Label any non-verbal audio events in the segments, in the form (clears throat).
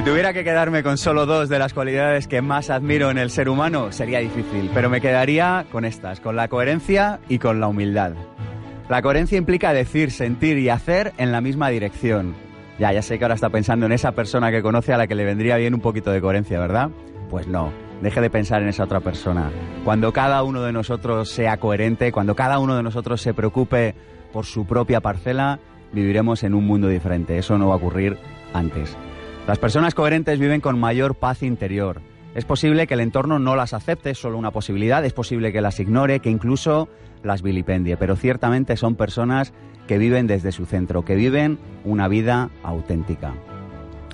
Si tuviera que quedarme con solo dos de las cualidades que más admiro en el ser humano, sería difícil, pero me quedaría con estas, con la coherencia y con la humildad. La coherencia implica decir, sentir y hacer en la misma dirección. Ya, ya sé que ahora está pensando en esa persona que conoce a la que le vendría bien un poquito de coherencia, ¿verdad? Pues no, deje de pensar en esa otra persona. Cuando cada uno de nosotros sea coherente, cuando cada uno de nosotros se preocupe por su propia parcela, viviremos en un mundo diferente. Eso no va a ocurrir antes. Las personas coherentes viven con mayor paz interior. Es posible que el entorno no las acepte, es solo una posibilidad, es posible que las ignore, que incluso las vilipendie, pero ciertamente son personas que viven desde su centro, que viven una vida auténtica.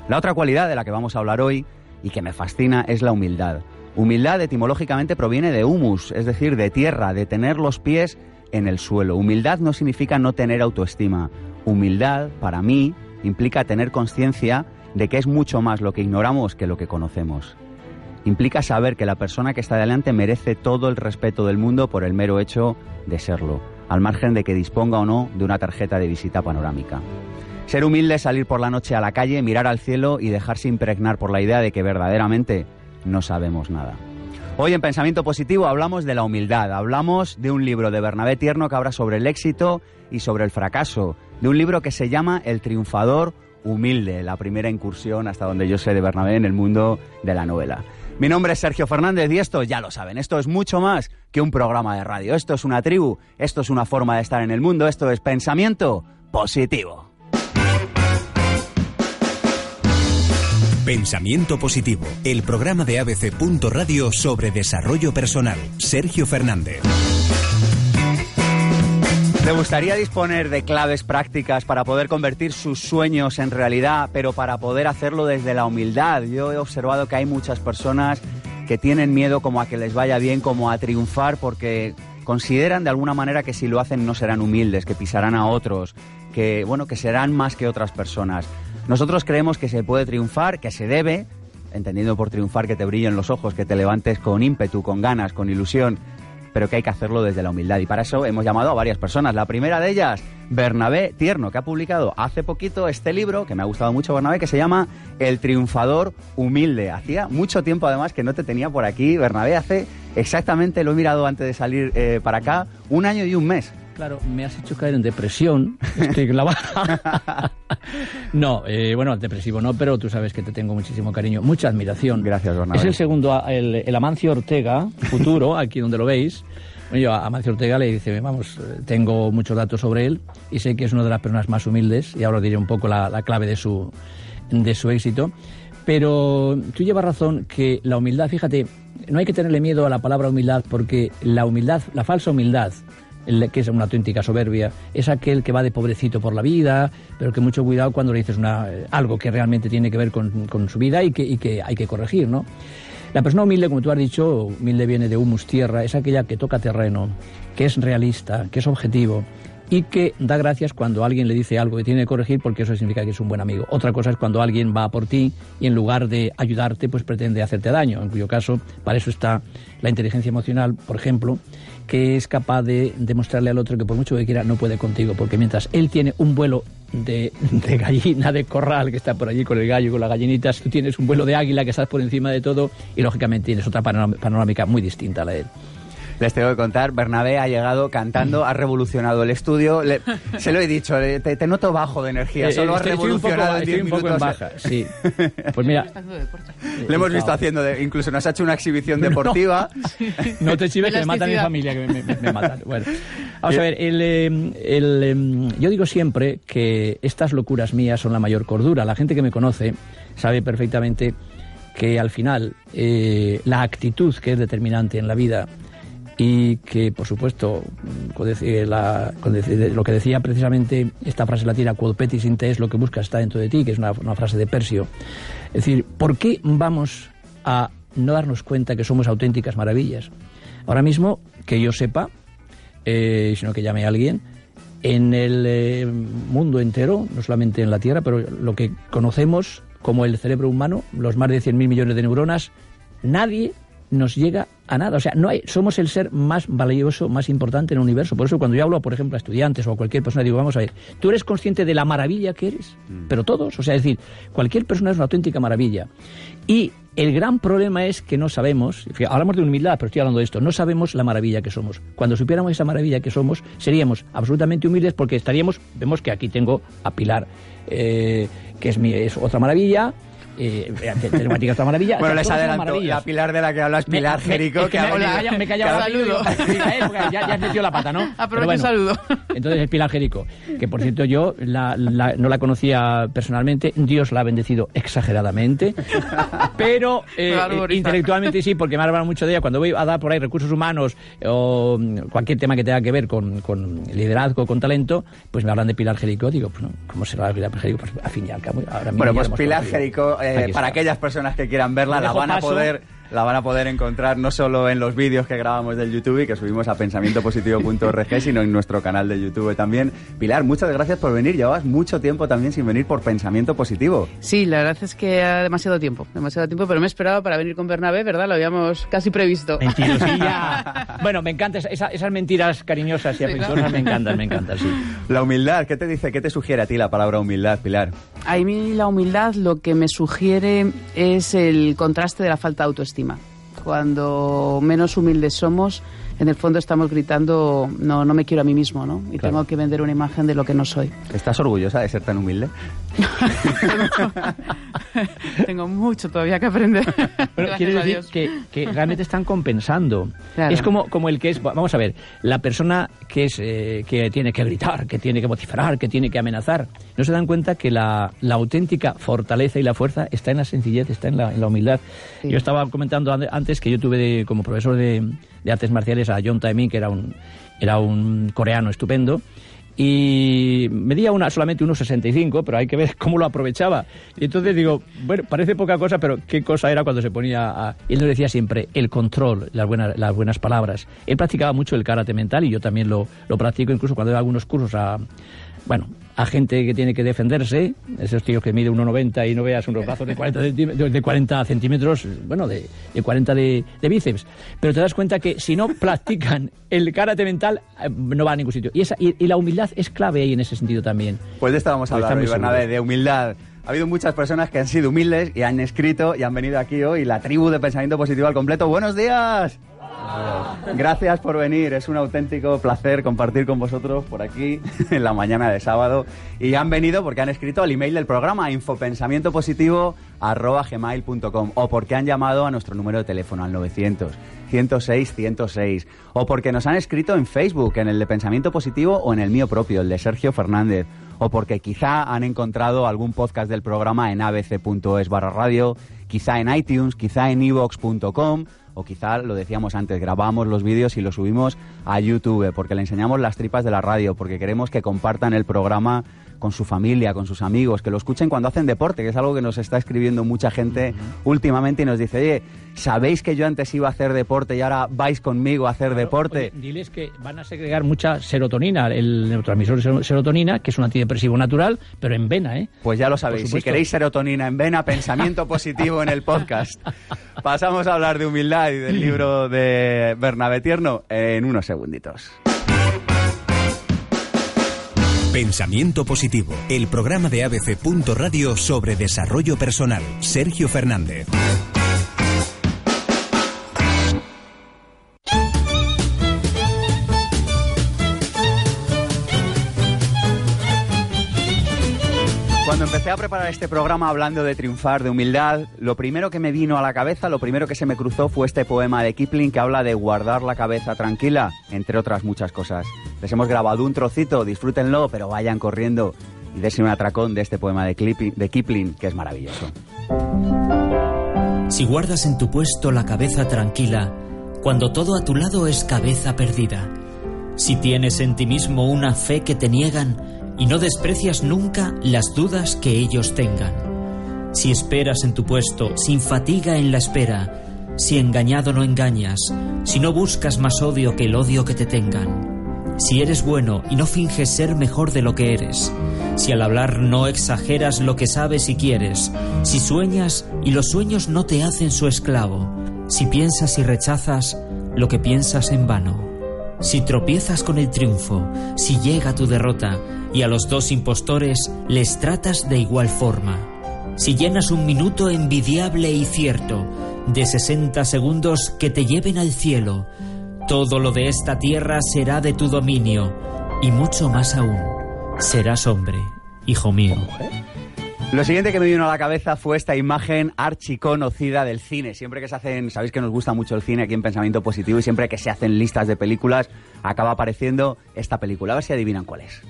La otra cualidad de la que vamos a hablar hoy y que me fascina es la humildad. Humildad etimológicamente proviene de humus, es decir, de tierra, de tener los pies en el suelo. Humildad no significa no tener autoestima. Humildad, para mí, implica tener conciencia de que es mucho más lo que ignoramos que lo que conocemos. Implica saber que la persona que está delante merece todo el respeto del mundo por el mero hecho de serlo, al margen de que disponga o no de una tarjeta de visita panorámica. Ser humilde es salir por la noche a la calle, mirar al cielo y dejarse impregnar por la idea de que verdaderamente no sabemos nada. Hoy en Pensamiento Positivo hablamos de la humildad, hablamos de un libro de Bernabé Tierno que habla sobre el éxito y sobre el fracaso, de un libro que se llama El triunfador humilde, la primera incursión hasta donde yo sé de Bernabé en el mundo de la novela. Mi nombre es Sergio Fernández y esto ya lo saben, esto es mucho más que un programa de radio, esto es una tribu, esto es una forma de estar en el mundo, esto es pensamiento positivo. Pensamiento Positivo, el programa de ABC. Radio sobre desarrollo personal. Sergio Fernández. ¿Le gustaría disponer de claves prácticas para poder convertir sus sueños en realidad, pero para poder hacerlo desde la humildad? Yo he observado que hay muchas personas que tienen miedo como a que les vaya bien, como a triunfar, porque consideran de alguna manera que si lo hacen no serán humildes, que pisarán a otros, que bueno, que serán más que otras personas. Nosotros creemos que se puede triunfar, que se debe, entendiendo por triunfar que te brillen los ojos, que te levantes con ímpetu, con ganas, con ilusión, pero que hay que hacerlo desde la humildad. Y para eso hemos llamado a varias personas. La primera de ellas, Bernabé Tierno, que ha publicado hace poquito este libro, que me ha gustado mucho Bernabé, que se llama El triunfador humilde. Hacía mucho tiempo además que no te tenía por aquí, Bernabé, hace exactamente, lo he mirado antes de salir eh, para acá, un año y un mes. Claro, me has hecho caer en depresión. Estoy clavada. (laughs) no, eh, bueno, depresivo no, pero tú sabes que te tengo muchísimo cariño, mucha admiración. Gracias, Bernabé. Es el segundo, el, el Amancio Ortega, futuro, (laughs) aquí donde lo veis. Bueno, yo a Amancio Ortega le dice, vamos, eh, tengo muchos datos sobre él y sé que es una de las personas más humildes y ahora diré un poco la, la clave de su, de su éxito. Pero tú llevas razón que la humildad, fíjate, no hay que tenerle miedo a la palabra humildad porque la humildad, la falsa humildad, que es una auténtica soberbia, es aquel que va de pobrecito por la vida, pero que mucho cuidado cuando le dices una, eh, algo que realmente tiene que ver con, con su vida y que, y que hay que corregir, ¿no? La persona humilde, como tú has dicho, humilde viene de humus, tierra, es aquella que toca terreno, que es realista, que es objetivo y que da gracias cuando alguien le dice algo que tiene que corregir porque eso significa que es un buen amigo. Otra cosa es cuando alguien va por ti y en lugar de ayudarte, pues pretende hacerte daño, en cuyo caso para eso está la inteligencia emocional, por ejemplo, que es capaz de demostrarle al otro que por mucho que quiera no puede contigo, porque mientras él tiene un vuelo de, de, gallina, de corral, que está por allí con el gallo con las gallinitas, tú tienes un vuelo de águila que estás por encima de todo y lógicamente tienes otra panorámica muy distinta a la de él. (laughs) Les tengo que contar, Bernabé ha llegado cantando, ha revolucionado el estudio. Le- (laughs) se lo he dicho, le- te, te noto bajo de energía, Eh, solo has estoy- estoy un poco- revolucionado en estoy 10 un poco en minutos. baja, sí. Pues mira. (laughs) Le hemos visto haciendo, de- incluso nos ha hecho una exhibición deportiva. No te chives que me mata mi familia, que me, me- me matan. Bueno, vamos a ver, el, eh, el, eh, yo digo siempre que estas locuras mías son la mayor cordura. La gente que me conoce sabe perfectamente que al final eh, la actitud que es determinante en la vida y que, por supuesto, lo que decía precisamente esta frase latina, quod petis in te es lo que buscas está dentro de ti, que es una, una frase de Persio. Es decir, ¿por qué vamos a no darnos cuenta que somos auténticas maravillas? Ahora mismo, que yo sepa, eh, sino que llame a alguien, en el eh, mundo entero, no solamente en la Tierra, pero lo que conocemos como el cerebro humano, los más de 100.000 millones de neuronas, nadie nos llega a nada. O sea, no hay, somos el ser más valioso, más importante en el universo. Por eso cuando yo hablo, por ejemplo, a estudiantes o a cualquier persona, digo, vamos a ver, tú eres consciente de la maravilla que eres, pero todos, o sea, es decir, cualquier persona es una auténtica maravilla. Y el gran problema es que no sabemos, hablamos de humildad, pero estoy hablando de esto, no sabemos la maravilla que somos. Cuando supiéramos esa maravilla que somos, seríamos absolutamente humildes porque estaríamos, vemos que aquí tengo a Pilar, eh, que es, mi, es otra maravilla, eh, telemática otra maravilla. Bueno, o sea, les adelanto, la Pilar de la que hablas, Pilar (laughs) me- Jerico, que, que me, me he callado saludo. (laughs) Ya, ya has metido la pata, ¿no? Aprovecho bueno, saludo. Entonces es Pilar Jerico, que por cierto yo la- la- no la conocía personalmente, Dios la ha bendecido exageradamente, (laughs) pero eh, a intelectualmente sí, porque me ha hablado mucho de ella. Cuando voy a dar por ahí recursos humanos o cualquier tema que tenga que ver con, con liderazgo, con talento, pues me hablan de Pilar Jerico. Digo, pues ¿cómo será Pilar Jerico? Pues al fin y al cabo, ahora mismo Bueno, pues Pilar. Jerico, eh, para aquellas personas que quieran verla, la van a poder la van a poder encontrar no solo en los vídeos que grabamos del YouTube y que subimos a pensamientopositivo.org, sino en nuestro canal de YouTube también. Pilar, muchas gracias por venir. Llevabas mucho tiempo también sin venir por Pensamiento Positivo. Sí, la verdad es que ha demasiado tiempo, demasiado tiempo, pero me he esperado para venir con Bernabé, ¿verdad? Lo habíamos casi previsto. Mentirosilla. (laughs) bueno, me encantan esa- esas mentiras cariñosas y afectuosas, me encantan, me encantan, sí. La humildad, ¿qué te dice, qué te sugiere a ti la palabra humildad, Pilar? A mí la humildad lo que me sugiere es el contraste de la falta de autoestima. Cuando menos humildes somos, en el fondo estamos gritando, no, no me quiero a mí mismo, ¿no? Y Claro. tengo que vender una imagen de lo que no soy. ¿Estás orgullosa de ser tan humilde? (laughs) tengo mucho todavía que aprender. Pero (laughs) quiere decir que, que realmente están compensando. Claro. Es como, como el que es, vamos a ver, la persona que es eh, que tiene que gritar, que tiene que vociferar, que tiene que amenazar. No se dan cuenta que la, la auténtica fortaleza y la fuerza está en la sencillez, está en la, en la humildad. Sí. Yo estaba comentando antes que yo tuve de- como profesor de, de artes marciales a John Tae-min, que era un, era un coreano estupendo. Y medía una, solamente unos 65, pero hay que ver (laughs) cómo lo aprovechaba. Y entonces digo, bueno, parece poca cosa, pero qué cosa era cuando se ponía a... Él nos decía siempre el control, las buenas, las buenas palabras. Él practicaba mucho el karate mental y yo también lo, lo practico, incluso cuando doy algunos cursos a... Bueno, a gente que tiene que defenderse, esos tíos que mide 1,90 y no veas unos brazos de 40 centímetros, de 40 centímetros bueno, de, de 40 de, de bíceps. Pero te das cuenta que si no (laughs) practican el karate mental, eh, no va a ningún sitio. Y, esa, y, y la humildad es clave ahí en ese sentido también. Pues de esto vamos a hablar Bernabé, de humildad. Ha habido muchas personas que han sido humildes y han escrito y han venido aquí hoy, la tribu de Pensamiento Positivo al completo. ¡Buenos días! Gracias por venir, es un auténtico placer compartir con vosotros por aquí (laughs) en la mañana de sábado. Y han venido porque han escrito al email del programa infopensamientopositivo.gmail.com o porque han llamado a nuestro número de teléfono al 900 106 106 o porque nos han escrito en Facebook, en el de Pensamiento Positivo o en el mío propio, el de Sergio Fernández o porque quizá han encontrado algún podcast del programa en abc.es barra radio, quizá en iTunes, quizá en evox.com o quizá, lo decíamos antes, grabamos los vídeos y los subimos a YouTube porque le enseñamos las tripas de la radio, porque queremos que compartan el programa con su familia, con sus amigos, que lo escuchen cuando hacen deporte, que es algo que nos está escribiendo mucha gente últimamente y nos dice, oye, ¿sabéis que yo antes iba a hacer deporte y ahora vais conmigo a hacer deporte? Oye, diles que van a segregar mucha serotonina, el neurotransmisor ser- serotonina, que es un antidepresivo natural, pero en vena, ¿eh? Pues ya lo sabéis, si queréis serotonina en vena, pensamiento (laughs) positivo en el podcast. Pasamos a hablar de humildad y del libro de Bernabé Tierno en unos segunditos. Pensamiento Positivo, el programa de ABC. Radio sobre desarrollo personal. Sergio Fernández. Cuando empecé a preparar este programa hablando de triunfar, de humildad, lo primero que me vino a la cabeza, lo primero que se me cruzó fue este poema de Kipling que habla de guardar la cabeza tranquila, entre otras muchas cosas. Les hemos grabado un trocito, disfrútenlo, pero vayan corriendo y dense un atracón de este poema de de Kipling, que es maravilloso. Si guardas en tu puesto la cabeza tranquila, cuando todo a tu lado es cabeza perdida. Si tienes en ti mismo una fe que te niegan y no desprecias nunca las dudas que ellos tengan. Si esperas en tu puesto sin fatiga en la espera, si engañado no engañas, si no buscas más odio que el odio que te tengan. Si eres bueno y no finges ser mejor de lo que eres. Si al hablar no exageras lo que sabes y quieres. Si sueñas y los sueños no te hacen su esclavo. Si piensas y rechazas lo que piensas en vano. Si tropiezas con el triunfo, si llega tu derrota y a los dos impostores les tratas de igual forma. Si llenas un minuto envidiable y cierto de 60 segundos que te lleven al cielo, todo lo de esta tierra será de tu dominio y mucho más aún. Serás hombre, hijo mío. Lo siguiente que me vino a la cabeza fue esta imagen archiconocida del cine. Siempre que se hacen, sabéis que nos gusta mucho el cine aquí en Pensamiento Positivo y siempre que se hacen listas de películas acaba apareciendo esta película. A ver si adivinan cuál es.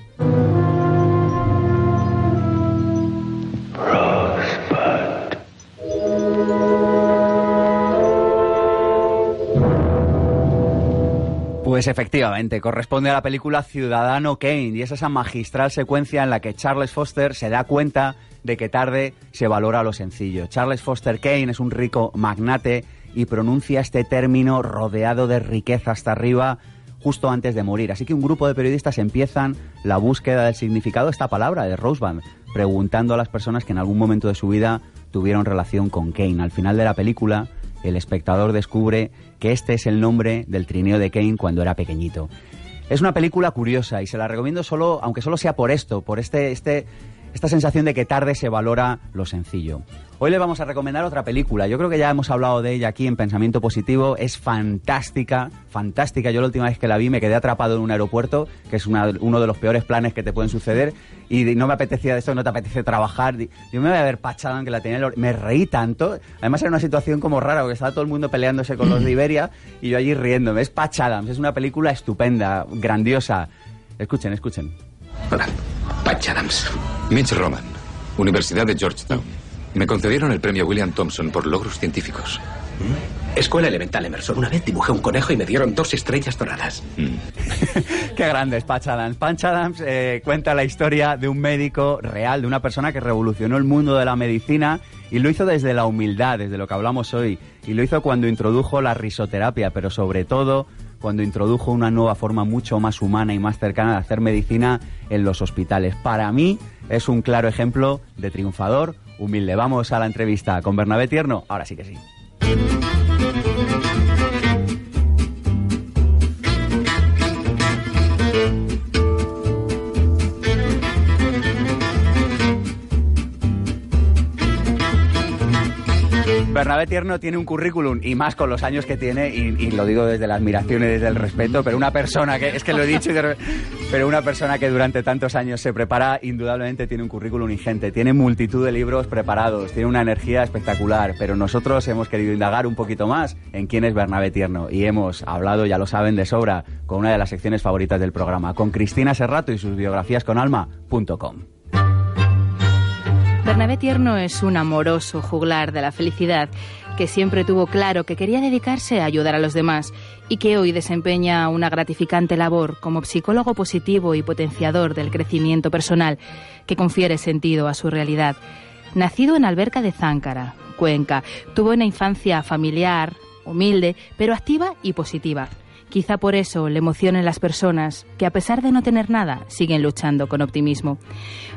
Pues efectivamente, corresponde a la película Ciudadano Kane y es esa magistral secuencia en la que Charles Foster se da cuenta de que tarde se valora lo sencillo. Charles Foster Kane es un rico magnate y pronuncia este término rodeado de riqueza hasta arriba justo antes de morir. Así que un grupo de periodistas empiezan la búsqueda del significado de esta palabra, de Roseband, preguntando a las personas que en algún momento de su vida tuvieron relación con Kane. Al final de la película, el espectador descubre que este es el nombre del trineo de Kane cuando era pequeñito. Es una película curiosa y se la recomiendo solo, aunque solo sea por esto, por este, este, esta sensación de que tarde se valora lo sencillo. Hoy le vamos a recomendar otra película. Yo creo que ya hemos hablado de ella aquí en Pensamiento Positivo. Es fantástica, fantástica. Yo la última vez que la vi me quedé atrapado en un aeropuerto, que es una- uno de los peores planes que te pueden suceder. Y no me apetecía de esto, no te apetece trabajar. Yo me voy a ver Pachadam, que la tenía. en el Me reí tanto. Además era una situación como rara, porque estaba todo el mundo peleándose con los de Iberia (clears throat) y yo allí riéndome. Es Pachadams, es una película estupenda, grandiosa. Escuchen, escuchen. Hola, Patch Adams. Mitch Roman, Universidad de Georgetown. Me concedieron el premio William Thompson por logros científicos. Escuela Elemental Emerson. Una vez dibujé un conejo y me dieron dos estrellas doradas. (laughs) Qué grande es Patch Adams. Patch Adams eh, cuenta la historia de un médico real, de una persona que revolucionó el mundo de la medicina y lo hizo desde la humildad, desde lo que hablamos hoy. Y lo hizo cuando introdujo la risoterapia, pero sobre todo cuando introdujo una nueva forma mucho más humana y más cercana de hacer medicina en los hospitales. Para mí es un claro ejemplo de triunfador humilde. Vamos a la entrevista con Bernabé Tierno. Ahora sí que sí. Bernabé Tierno tiene un currículum y más con los años que tiene y, lo digo desde la admiración y desde el respeto, pero una persona que es que lo he dicho, pero una persona que durante tantos años se prepara indudablemente tiene un currículum ingente, tiene multitud de libros preparados, tiene una energía espectacular, pero nosotros hemos querido indagar un poquito más en quién es Bernabé Tierno y hemos hablado, ya lo saben de sobra, con una de las secciones favoritas del programa, con Cristina Serrato y sus biografías con alma.com. Bernabé Tierno es un amoroso juglar de la felicidad que siempre tuvo claro que quería dedicarse a ayudar a los demás y que hoy desempeña una gratificante labor como psicólogo positivo y potenciador del crecimiento personal que confiere sentido a su realidad. Nacido en Alberca de Záncara, Cuenca, tuvo una infancia familiar, humilde, pero activa y positiva. Quizá por eso le emocionen las personas que, a pesar de no tener nada, siguen luchando con optimismo.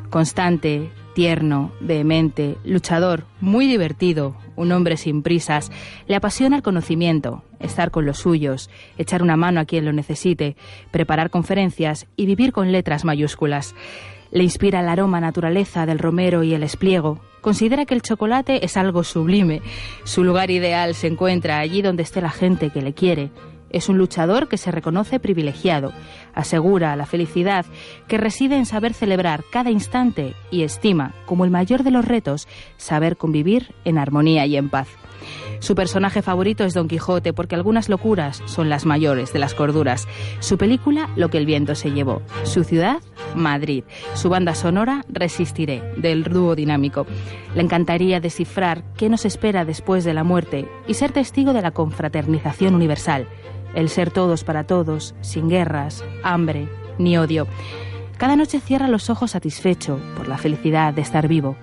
Constante, tierno, vehemente, luchador, muy divertido, un hombre sin prisas, le apasiona el conocimiento, estar con los suyos, echar una mano a quien lo necesite, preparar conferencias y vivir con letras mayúsculas. Le inspira el aroma naturaleza del romero y el espliego. Considera que el chocolate es algo sublime. Su lugar ideal se encuentra allí donde esté la gente que le quiere Es un luchador que se reconoce privilegiado. Asegura la felicidad que reside en saber celebrar cada instante y estima, como el mayor de los retos, saber convivir en armonía y en paz. Su personaje favorito es Don Quijote porque algunas locuras son las mayores de las corduras. Su película, Lo que el viento se llevó. Su ciudad, Madrid. Su banda sonora, Resistiré, del dúo dinámico. Le encantaría descifrar qué nos espera después de la muerte y ser testigo de la confraternización universal. El ser todos para todos, sin guerras, hambre ni odio. Cada noche cierra los ojos satisfecho por la felicidad de estar vivo.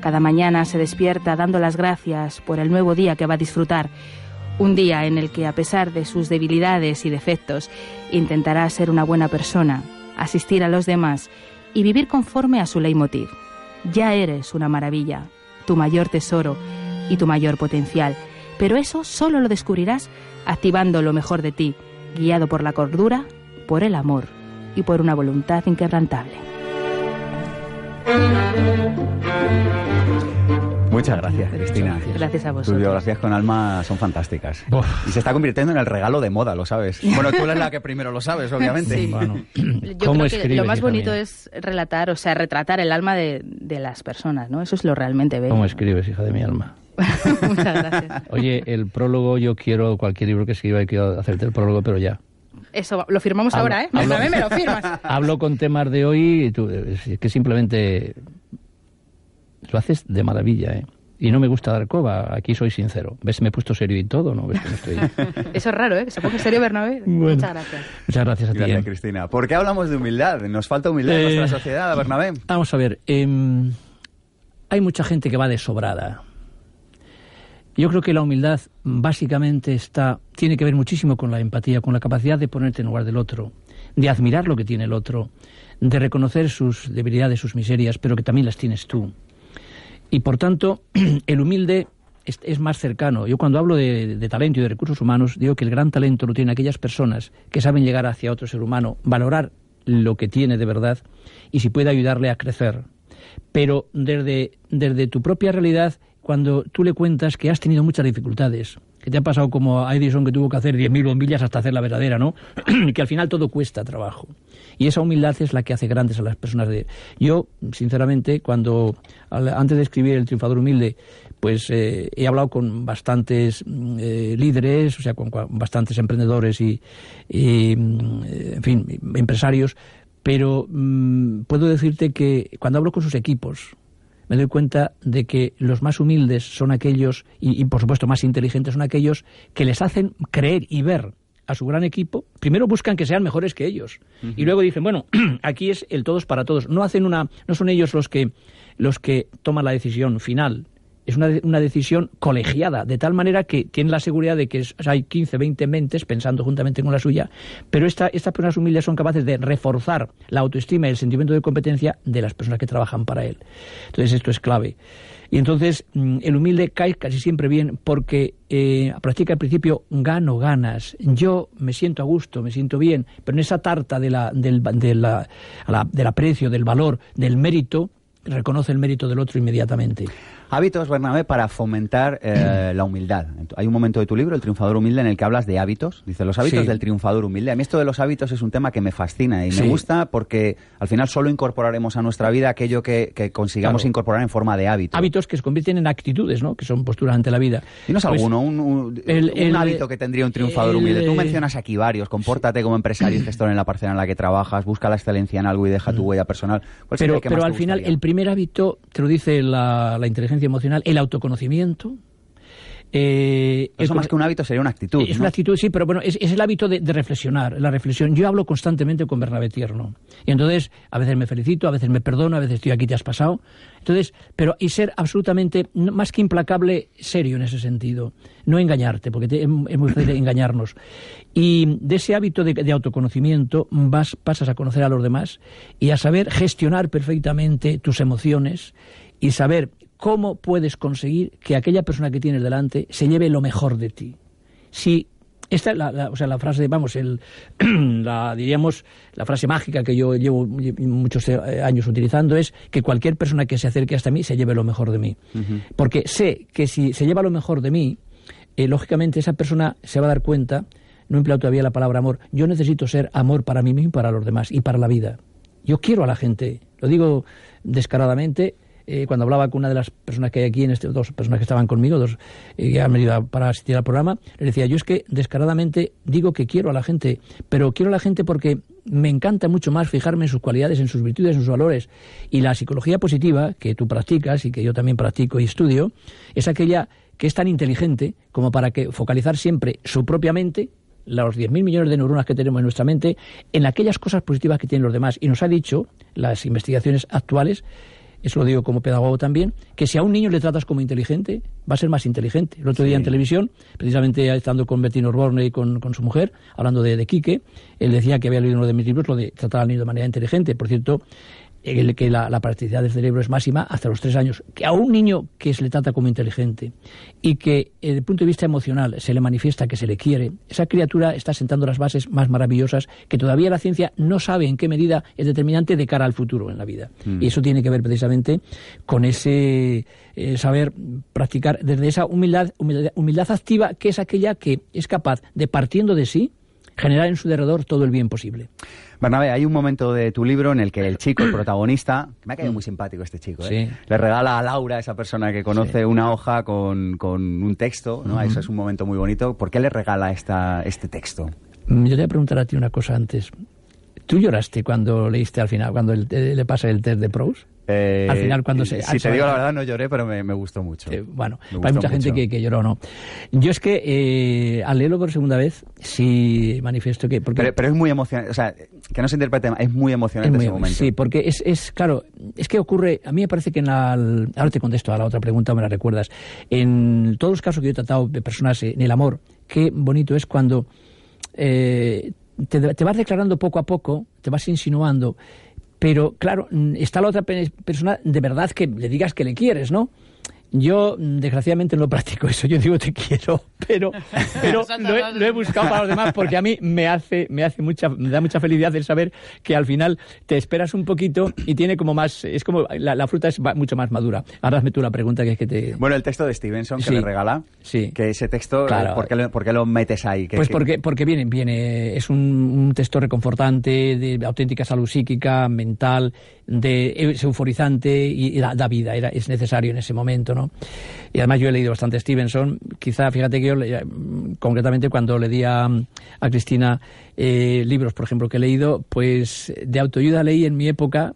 Cada mañana se despierta dando las gracias por el nuevo día que va a disfrutar. Un día en el que, a pesar de sus debilidades y defectos, intentará ser una buena persona, asistir a los demás y vivir conforme a su leitmotiv. Ya eres una maravilla, tu mayor tesoro y tu mayor potencial, pero eso solo lo descubrirás activando lo mejor de ti, guiado por la cordura, por el amor y por una voluntad inquebrantable. Muchas gracias, Cristina. Gracias a Tus vosotros. biografías con alma son fantásticas. Y se está convirtiendo en el regalo de moda, lo sabes. (laughs) Bueno, tú eres la que primero lo sabes, obviamente. Sí. (clears throat) Yo creo que lo más bonito es relatar, o sea, retratar el alma de, de las personas, ¿no? Eso es lo realmente bello. ¿Cómo escribes, hija de mi alma? (laughs) Muchas gracias. Oye, el prólogo, yo quiero cualquier libro que escriba y quiero hacerte el prólogo, pero ya. Eso lo firmamos Hablo- ahora, ¿eh? hablo- Bernabé, me lo firmas. (laughs) Hablo con temas de hoy y tú, es que simplemente lo haces de maravilla, ¿eh? Y no me gusta dar coba, aquí soy sincero. ¿Ves? Me he puesto serio y todo, ¿no? ¿Ves que no estoy... (laughs) Eso es raro, ¿eh? Que se ponga serio Bernabé. Muchas gracias. Muchas gracias a ti. Gracias, ¿eh? Cristina. ¿Por qué hablamos de humildad? ¿Nos falta humildad en Eh, nuestra sociedad, Bernabé? Vamos a ver, em, hay mucha gente que va de sobrada. Yo creo que la humildad básicamente está, tiene que ver muchísimo con la empatía, con la capacidad de ponerte en lugar del otro, de admirar lo que tiene el otro, de reconocer sus debilidades, sus miserias, pero que también las tienes tú. Y por tanto, (clears throat) el humilde es, más cercano. Yo cuando hablo de, talento y de recursos humanos, digo que el gran talento lo tienen aquellas personas que saben llegar hacia otro ser humano, valorar lo que tiene de verdad y si puede ayudarle a crecer. Pero desde tu propia realidad, cuando tú le cuentas que has tenido muchas dificultades, que te ha pasado como a Edison que tuvo que hacer 10.000 bombillas hasta hacer la verdadera, ¿no? (clears throat) que al final todo cuesta trabajo. Y esa humildad es la que hace grandes a las personas de... Yo, sinceramente, cuando antes de escribir El triunfador humilde, pues eh, he hablado con bastantes mm, eh, líderes, o sea, con, bastantes emprendedores y, mm, en fin, empresarios, pero mm, puedo decirte que cuando hablo con sus equipos, me doy cuenta de que los más humildes son aquellos, y, y, por supuesto más inteligentes son aquellos, que les hacen creer y ver a su gran equipo. Primero buscan que sean mejores que ellos. Y luego dicen, bueno, (clears throat) aquí es el todos para todos. No hacen una, no son ellos los que, los que toman la decisión final. Es una, una decisión colegiada, de tal manera que tienen la seguridad de que es- hay 15, 20 mentes pensando juntamente con la suya, pero esta, estas personas humildes son capaces de reforzar la autoestima y el sentimiento de competencia de las personas que trabajan para él. Entonces esto es clave. Y entonces mm, el humilde cae casi siempre bien porque eh, practica el principio gano ganas. Yo me siento a gusto, me siento bien, pero en esa tarta de la, del, de la- la- del aprecio, del valor, del mérito, reconoce el mérito del otro inmediatamente. Hábitos, Bernabé, para fomentar eh, (clears throat) la humildad. Hay un momento de tu libro, El triunfador humilde, en el que hablas de hábitos. Dice, los hábitos Sí. del triunfador humilde. A mí esto de los hábitos es un tema que me fascina y Sí. me gusta porque al final solo incorporaremos a nuestra vida aquello que, que consigamos Claro. incorporar en forma de hábito. Hábitos que se convierten en actitudes, ¿no? Que son posturas ante la vida. Dinos Pues, alguno, un, un- el- un el- hábito que tendría un triunfador el- humilde. Tú mencionas aquí varios. Compórtate como empresario y gestor en la parcela en la que trabajas. Busca la excelencia en algo y deja tu huella personal. ¿Cuál sería Pero, pero al final, el primer hábito, te lo dice la, la inteligencia emocional, el autoconocimiento. Eh, Eso el más que un hábito sería una actitud. Es ¿no? una actitud, sí, pero bueno, es, es el hábito de, de reflexionar, la reflexión. Yo hablo constantemente con Bernabé Tierno. Y entonces, a veces me felicito, a veces me perdono, a veces estoy aquí, te has pasado. Entonces, pero y ser absolutamente, más que implacable, serio en ese sentido. No engañarte, porque te- es es muy fácil engañarnos. Y de ese hábito de, de autoconocimiento vas, pasas a conocer a los demás y a saber gestionar perfectamente tus emociones y saber cómo puedes conseguir que aquella persona que tienes delante se lleve lo mejor de ti. Si esta es la, la- o sea, la frase, vamos, el, (clears throat) la, diríamos, la frase mágica que yo llevo muchos eh, años utilizando es que cualquier persona que se acerque hasta mí se lleve lo mejor de mí. Porque sé que si se lleva lo mejor de mí, eh, lógicamente esa persona se va a dar cuenta no he empleado todavía la palabra amor. Yo necesito ser amor para mí mismo y para los demás y para la vida. Yo quiero a la gente, lo digo descaradamente. Eh, cuando hablaba con una de las personas que hay aquí, en este, dos personas que estaban conmigo, dos eh, que han venido para asistir al programa, les decía, yo es que descaradamente digo que quiero a la gente, pero quiero a la gente porque me encanta mucho más fijarme en sus cualidades, en sus virtudes, en sus valores. Y la psicología positiva, que tú practicas y que yo también practico y estudio, es aquella que es tan inteligente como para que focalizar siempre su propia mente los 10.000 millones de neuronas que tenemos en nuestra mente en aquellas cosas positivas que tienen los demás. Y nos ha dicho las investigaciones actuales, eso lo digo como pedagogo también, que si a un niño le tratas como inteligente, va a ser más inteligente. El otro día en televisión, precisamente estando con Bettino Osborne y con, con su mujer, hablando de, de Quique, él decía que había leído uno de mis libros, lo de tratar al niño de manera inteligente. Por cierto, el que la, la plasticidad del cerebro es máxima hasta los tres años. Que a un niño que se le trata como inteligente y que eh, desde el punto de vista emocional se le manifiesta que se le quiere, esa criatura está sentando las bases más maravillosas que todavía la ciencia no sabe en qué medida es determinante de cara al futuro en la vida. Mm. Y eso tiene que ver precisamente con ese eh, saber practicar desde esa humildad, humildad, humildad activa que es aquella que es capaz de partiendo de sí generar en su derredor todo el bien posible. Bernabé, hay un momento de tu libro en el que el chico, el (clears throat) protagonista, que me ha caído muy simpático este chico, ¿eh? Sí. le regala a Laura, esa persona que conoce, una hoja con, con un texto, ¿no? Eso es un momento muy bonito. ¿Por qué le regala esta, este texto? Mm, Yo te voy a preguntar a ti una cosa antes. ¿Tú lloraste cuando leíste al final, cuando el- eh, le pasa el test de pros? Eh, al final, cuando se... Si te digo la verdad, no lloré, pero me, me gustó mucho. Eh, bueno, Me hay gustó mucha gente mucho. que, que lloró, ¿no? Yo es que eh, al leerlo por segunda vez, sí manifiesto que... Porque Pero, pero es muy emocionante, o sea, que no se interprete es muy es emocionante muy- ese momento. Sí, porque es, es, claro, es que ocurre, a mí me parece que en la, ahora te contesto a la otra pregunta, me la recuerdas, en todos los casos que yo he tratado de personas en el amor, qué bonito es cuando eh, te, te vas declarando poco a poco, te vas insinuando, pero claro, está la otra pe- persona de verdad que le digas que le quieres, ¿no? Yo, mm, desgraciadamente, no practico eso. Yo digo te quiero, pero, (laughs) pero lo, he, lo he buscado para los demás porque a mí me hace, me hace mucha, me da mucha felicidad el saber que al final te esperas un poquito y tiene como más, es como la, la fruta es mucho más madura. Ahora hazme tú la pregunta que es que te. Bueno, el texto de Stevenson que Sí. le regala, Sí. que ese texto, Claro. ¿por, qué lo, por qué lo metes ahí? ¿Qué- Pues porque, porque viene, viene, es un, un texto reconfortante, de auténtica salud psíquica, mental, de, es euforizante y, y da, da vida, era, es necesario en ese momento, Y además yo he leído bastante Stevenson, quizá, fíjate que yo, le- concretamente cuando le di a, Cristina eh, libros, por ejemplo, que he leído, pues de autoayuda leí en mi época,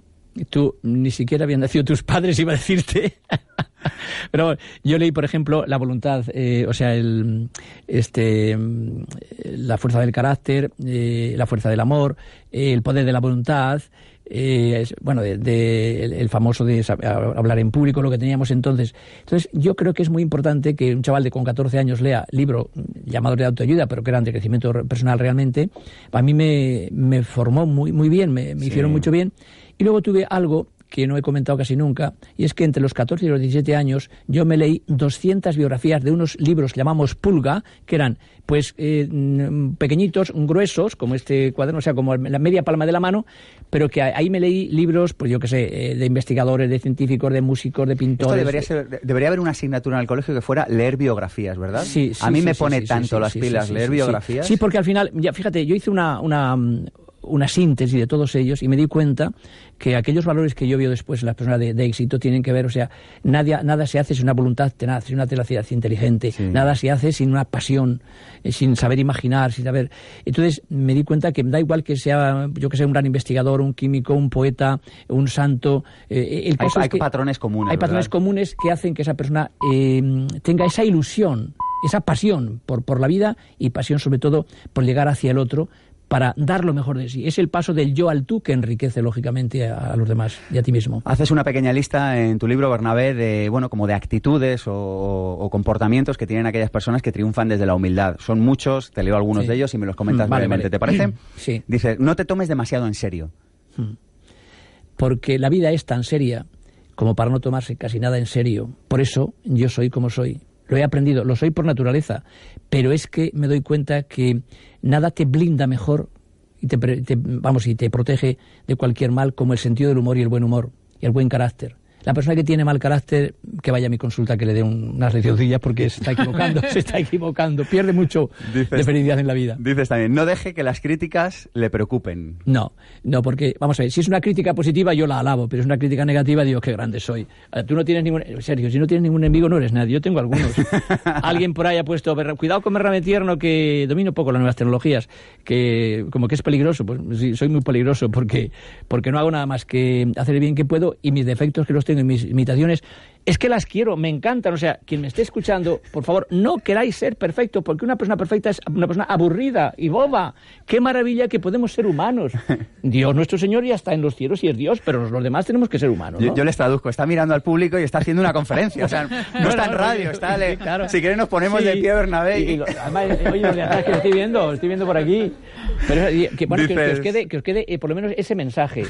tú ni siquiera habían nacido tus padres, iba a decirte. (laughs) Pero yo leí, por ejemplo, la voluntad, eh, o sea, el, este, la fuerza del carácter, eh, la fuerza del amor, el poder de la voluntad, eh, es- bueno, de, de- el, el famoso de hablar en público, lo que teníamos entonces. Entonces, yo creo que es muy importante que un chaval de con 14 años lea libros llamados de autoayuda, pero que eran de crecimiento re- personal realmente. A mí me, me formó muy, muy bien, me, me Sí. hicieron mucho bien. Y luego tuve algo que no he comentado casi nunca, y es que entre los 14 y los 17 años yo me leí 200 biografías de unos libros que llamamos Pulga, que eran pues eh, mm, pequeñitos, gruesos, como este cuaderno, o sea, como la media palma de la mano, pero que ahí me leí libros, pues yo qué sé, eh, de investigadores, de científicos, de músicos, de Esto pintores. debería, ser, debería haber una asignatura en el colegio que fuera leer biografías, ¿verdad? Sí, sí, A mí sí, me sí, pone sí, tanto las pilas leer biografías. Sí, porque al final, ya fíjate, yo hice una, una, una síntesis de todos ellos y me di cuenta que aquellos valores que yo veo después en las personas de, de éxito tienen que ver, o sea, nada, nada se hace sin una voluntad tenaz, sin una tenacidad inteligente, nada se hace sin una pasión, eh, sin saber imaginar, sin saber. Entonces me di cuenta que da igual que sea, yo que sé, un gran investigador, un químico, un poeta, un santo. eh, el Hay- es hay que patrones comunes, Hay patrones comunes que hacen que esa persona eh, tenga esa ilusión, esa pasión por, por la vida y pasión sobre todo por llegar hacia el otro para dar lo mejor de sí. Es el paso del yo al tú que enriquece lógicamente a, a los demás y a ti mismo. Haces una pequeña lista en tu libro, Bernabé, de, bueno, como de actitudes o, o comportamientos que tienen aquellas personas que triunfan desde la humildad. Son muchos, te leo algunos Sí. de ellos y me los comentas Mm, vale, brevemente, vale. ¿te parece? (clears throat) Sí. Dice, no te tomes demasiado en serio. Porque la vida es tan seria como para no tomarse casi nada en serio. Por eso yo soy como soy. Lo he aprendido, lo soy por naturaleza, pero es que me doy cuenta que nada te blinda mejor y te, te- vamos y te protege de cualquier mal como el sentido del humor y el buen humor y el buen carácter. La persona que tiene mal carácter, que vaya a mi consulta, que le dé un- unas leccioncillas porque se está equivocando, (laughs) se está equivocando, pierde mucho de felicidad en la vida. Dices también, no deje que las críticas le preocupen. No, no, porque, vamos a ver, si es una crítica positiva yo la alabo, pero es una crítica negativa digo, qué grande soy. Tú no tienes ningún, Sergio, si no tienes ningún enemigo no eres nadie, yo tengo algunos. (laughs) Alguien por ahí ha puesto, "Berra- cuidado con Merrame Tierno que domino poco las nuevas tecnologías, que como que es peligroso, pues sí, soy muy peligroso porque, porque no hago nada más que hacer el bien que puedo y mis defectos que los tengo y mis imitaciones, es que las quiero, me encantan, o sea, quien me esté escuchando, por favor, no queráis ser perfecto, porque una persona perfecta es una persona aburrida y boba. Qué maravilla que podemos ser humanos. (laughs) Dios nuestro Señor ya está en los cielos y es Dios, pero los demás tenemos que ser humanos. Yo, ¿no? yo les traduzco, está mirando al público y está haciendo una conferencia. O sea, no está en radio, está. le- claro. Si quieren, nos ponemos Sí. de pie, Bernabé. Y- y lo- además, eh, oye, los de atrás que lo estoy viendo, lo estoy viendo por aquí. Pero eh, que, bueno, que- que, os quede, que os quede eh, por lo menos ese mensaje.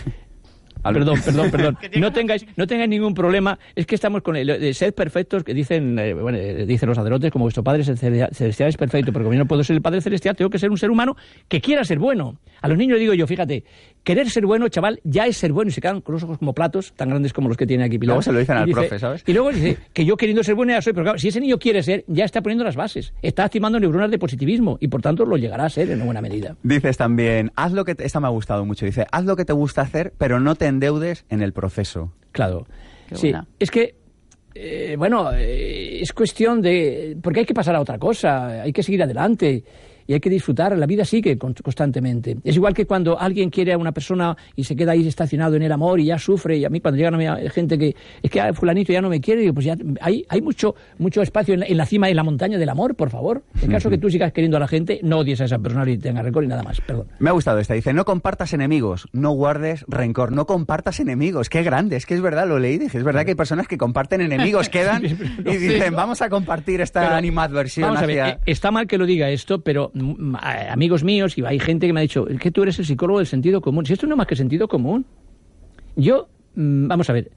Perdón, perdón, (laughs) perdón. No tengáis, no tengáis ningún problema. Es que estamos con el sed perfectos que dicen, eh, bueno, eh, dicen los sacerdotes, como vuestro Padre Celestial es perfecto, pero como yo no puedo ser el Padre Celestial, tengo que ser un ser humano que quiera ser bueno. A los niños digo yo, fíjate, querer ser bueno, chaval, ya es ser bueno y se quedan con los ojos como platos, tan grandes como los que tiene aquí Pilar. Luego se lo dicen Y al dice- profe, ¿sabes? Y luego dice que yo queriendo ser bueno ya soy, pero claro, si ese niño quiere ser, ya está poniendo las bases, está activando neuronas de positivismo y por tanto lo llegará a ser en buena medida. Dices también, haz lo que te- esta me ha gustado mucho. Dice, haz lo que te gusta hacer, pero no te endeudes en el proceso. Claro. Qué sí, buena. es que, eh, bueno, eh, es cuestión de... Porque hay que pasar a otra cosa, hay que seguir adelante y hay que disfrutar. La vida sigue con- constantemente. Es igual que cuando alguien quiere a una persona y se queda ahí estacionado en el amor y ya sufre. Y a mí cuando llegan a- gente que es que ah, fulanito ya no me quiere, digo, pues ya hay, hay mucho, mucho espacio en la, en la cima, en la montaña del amor, por favor. En caso que tú sigas queriendo a la gente, no odies a esa persona y tengas rencor y nada más. Perdón. Me ha gustado esta. Dice, no compartas enemigos, no guardes rencor, no compartas enemigos. Qué grande, es que es verdad, lo leí, dije, es verdad que hay personas que comparten enemigos, (laughs) quedan y dicen, vamos a compartir esta Pero, animadversión Vamos a ver, hacia... eh, está mal que lo diga esto, pero amigos míos, y hay gente que me ha dicho, que tú eres el psicólogo del sentido común. Si esto no es más que sentido común. Yo, mm, vamos a ver,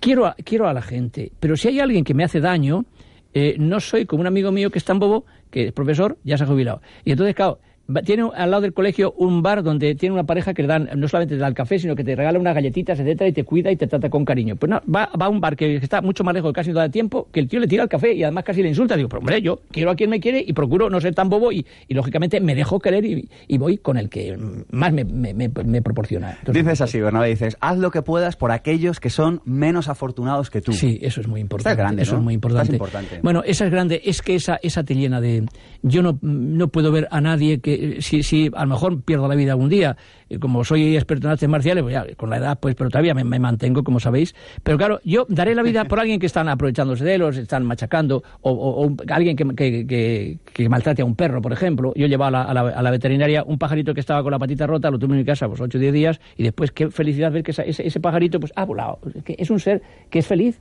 quiero a, quiero a la gente, pero si hay alguien que me hace daño, eh, no soy como un amigo mío que es tan bobo, que es profesor, ya se ha jubilado. Y entonces, claro, tiene al lado del colegio un bar donde tiene una pareja que le dan, no solamente te da el café, sino que te regala unas galletitas, etcétera, y te cuida y te trata con cariño. Pues no, va, va a un bar que está mucho más lejos, casi no da tiempo, que el tío le tira el café y además casi le insulta. Digo, pero hombre, yo quiero a quien me quiere y procuro no ser tan bobo y, y, lógicamente me dejo querer y, y voy con el que más me, me- me- me proporciona. Entonces, Dices así, Bernabé, dices, haz lo que puedas por aquellos que son menos afortunados que tú. Sí, eso es muy importante. Estás grande, eso ¿no? es muy importante. Importante. Bueno, esa es grande. Es que esa, esa te llena de... Yo no, no puedo ver a nadie que... Si, si a lo mejor pierdo la vida algún día, eh, como soy experto en artes marciales, pues ya, con la edad, pues, pero todavía me, me mantengo, como sabéis. Pero claro, yo daré la vida (laughs) por alguien que están aprovechándose de él, o se están machacando, o, o- o alguien que, que, que- que maltrate a un perro, por ejemplo. Yo llevaba a la, a la- a la veterinaria un pajarito que estaba con la patita rota, lo tuve en mi casa pues 8 o 10 días, y después qué felicidad ver que esa- ese, ese pajarito pues ha volado. Es un ser que es feliz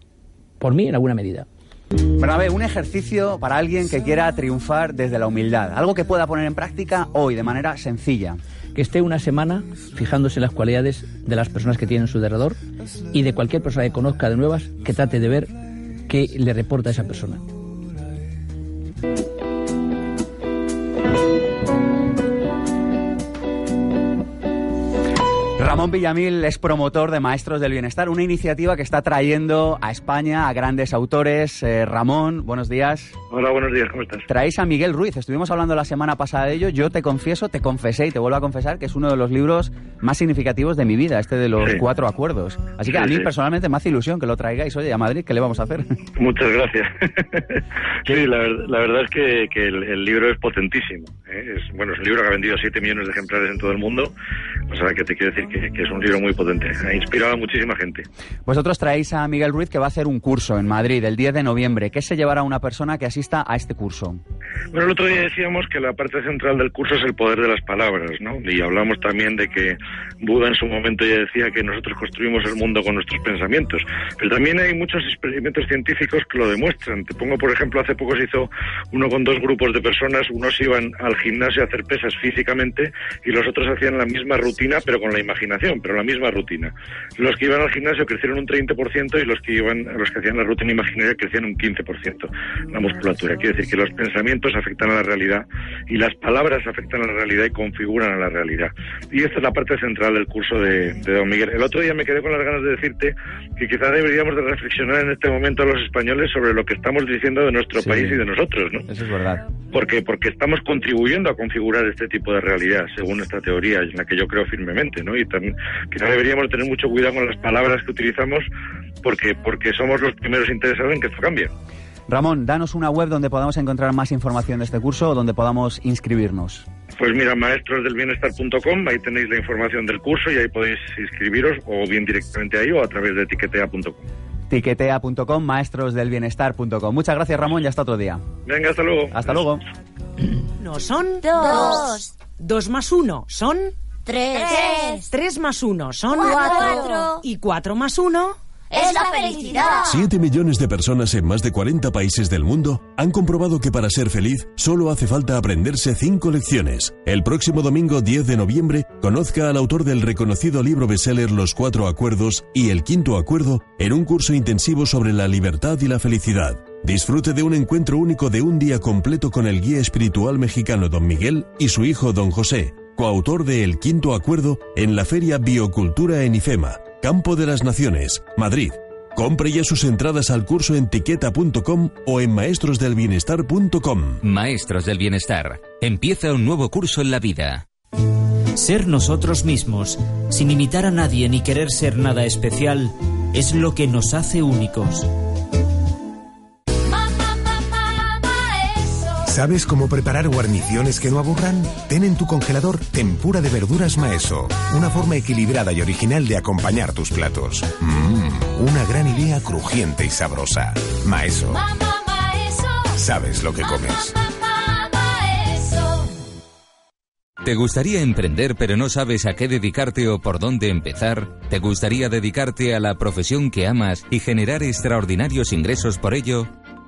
por mí en alguna medida. Bernabé, un ejercicio para alguien que quiera triunfar desde la humildad. Algo que pueda poner en práctica hoy de manera sencilla. Que esté una semana fijándose en las cualidades de las personas que tienen a su alrededor y de cualquier persona que conozca de nuevas, que trate de ver qué le reporta a esa persona. Ramón Villamil es promotor de Maestros del Bienestar, una iniciativa que está trayendo a España a grandes autores. Eh, Ramón, buenos días. Hola, buenos días, ¿cómo estás? Traéis a Miguel Ruiz, estuvimos hablando la semana pasada de ello. Yo te confieso, te confesé y te vuelvo a confesar que es uno de los libros más significativos de mi vida, este de los Sí. cuatro acuerdos. Así que Sí, a mí sí. personalmente me hace ilusión que lo traigáis. Oye, a Madrid, ¿qué le vamos a hacer? (laughs) Muchas gracias. (laughs) sí, la, la verdad es que, que el, el libro es potentísimo. ¿eh? Es, bueno, es un libro que ha vendido 7 millones de ejemplares en todo el mundo. O sea, que te quiero decir que, que es un libro muy potente. Ha inspirado a muchísima gente. Vosotros traéis a Miguel Ruiz que va a hacer un curso en Madrid el 10 de noviembre. ¿Qué se llevará una persona que asista a este curso? Bueno, el otro día decíamos que la parte central del curso es el poder de las palabras, ¿no? Y hablamos también de que Buda en su momento ya decía que nosotros construimos el mundo con nuestros pensamientos. Pero también hay muchos experimentos científicos que lo demuestran. Te pongo, por ejemplo, hace poco se hizo uno con dos grupos de personas. Unos iban al gimnasio a hacer pesas físicamente y los otros hacían la misma rutina, pero con la imaginación, pero la misma rutina. Los que iban al gimnasio crecieron un 30% y los que iban, los que hacían la rutina imaginaria crecían un 15% la musculatura. Quiere decir que los pensamientos afectan a la realidad y las palabras afectan a la realidad y configuran a la realidad. Y esta es la parte central del curso de, de Don Miguel. El otro día me quedé con las ganas de decirte que quizás deberíamos de reflexionar en este momento los españoles sobre lo que estamos diciendo de nuestro Sí. país y de nosotros, ¿no? Eso es verdad. Porque, porque estamos contribuyendo a configurar este tipo de realidad, según esta teoría, en la que yo creo firmemente, ¿no? Y también quizás deberíamos tener mucho cuidado con las palabras que utilizamos, porque, porque somos los primeros interesados en que esto cambie. Ramón, danos una web donde podamos encontrar más información de este curso o donde podamos inscribirnos. Pues mira, maestrosdelbienestar.com, ahí tenéis la información del curso y ahí podéis inscribiros o bien directamente ahí o a través de etiquetea.com. Tiquetea.com, maestrosdelbienestar.com. Muchas gracias, Ramón, y hasta otro día. Venga, hasta luego. Hasta luego. No son Dos. Dos más uno son Tres. Tres más uno son Cuatro. Y cuatro más uno Es la felicidad. 7 millones de personas en más de 40 países del mundo han comprobado que para ser feliz solo hace falta aprenderse 5 lecciones. El próximo domingo 10 de noviembre, conozca al autor del reconocido libro bestseller Los Cuatro Acuerdos y El Quinto Acuerdo en un curso intensivo sobre la libertad y la felicidad. Disfrute de un encuentro único de un día completo con el guía espiritual mexicano Don Miguel y su hijo Don José, coautor de El Quinto Acuerdo en la Feria Biocultura en IFEMA, Campo de las Naciones, Madrid. Compre ya sus entradas al curso en tiqueta.com o en maestrosdelbienestar.com. Maestros del Bienestar. Empieza un nuevo curso en la vida. Ser nosotros mismos, sin imitar a nadie ni querer ser nada especial, es lo que nos hace únicos. ¿Sabes cómo preparar guarniciones que no aburran? Ten en tu congelador tempura de verduras maeso, una forma equilibrada y original de acompañar tus platos. Mmm, una gran idea crujiente y sabrosa. Maeso. Sabes lo que comes. ¿Te gustaría emprender pero no sabes a qué dedicarte o por dónde empezar? ¿Te gustaría dedicarte a la profesión que amas y generar extraordinarios ingresos por ello?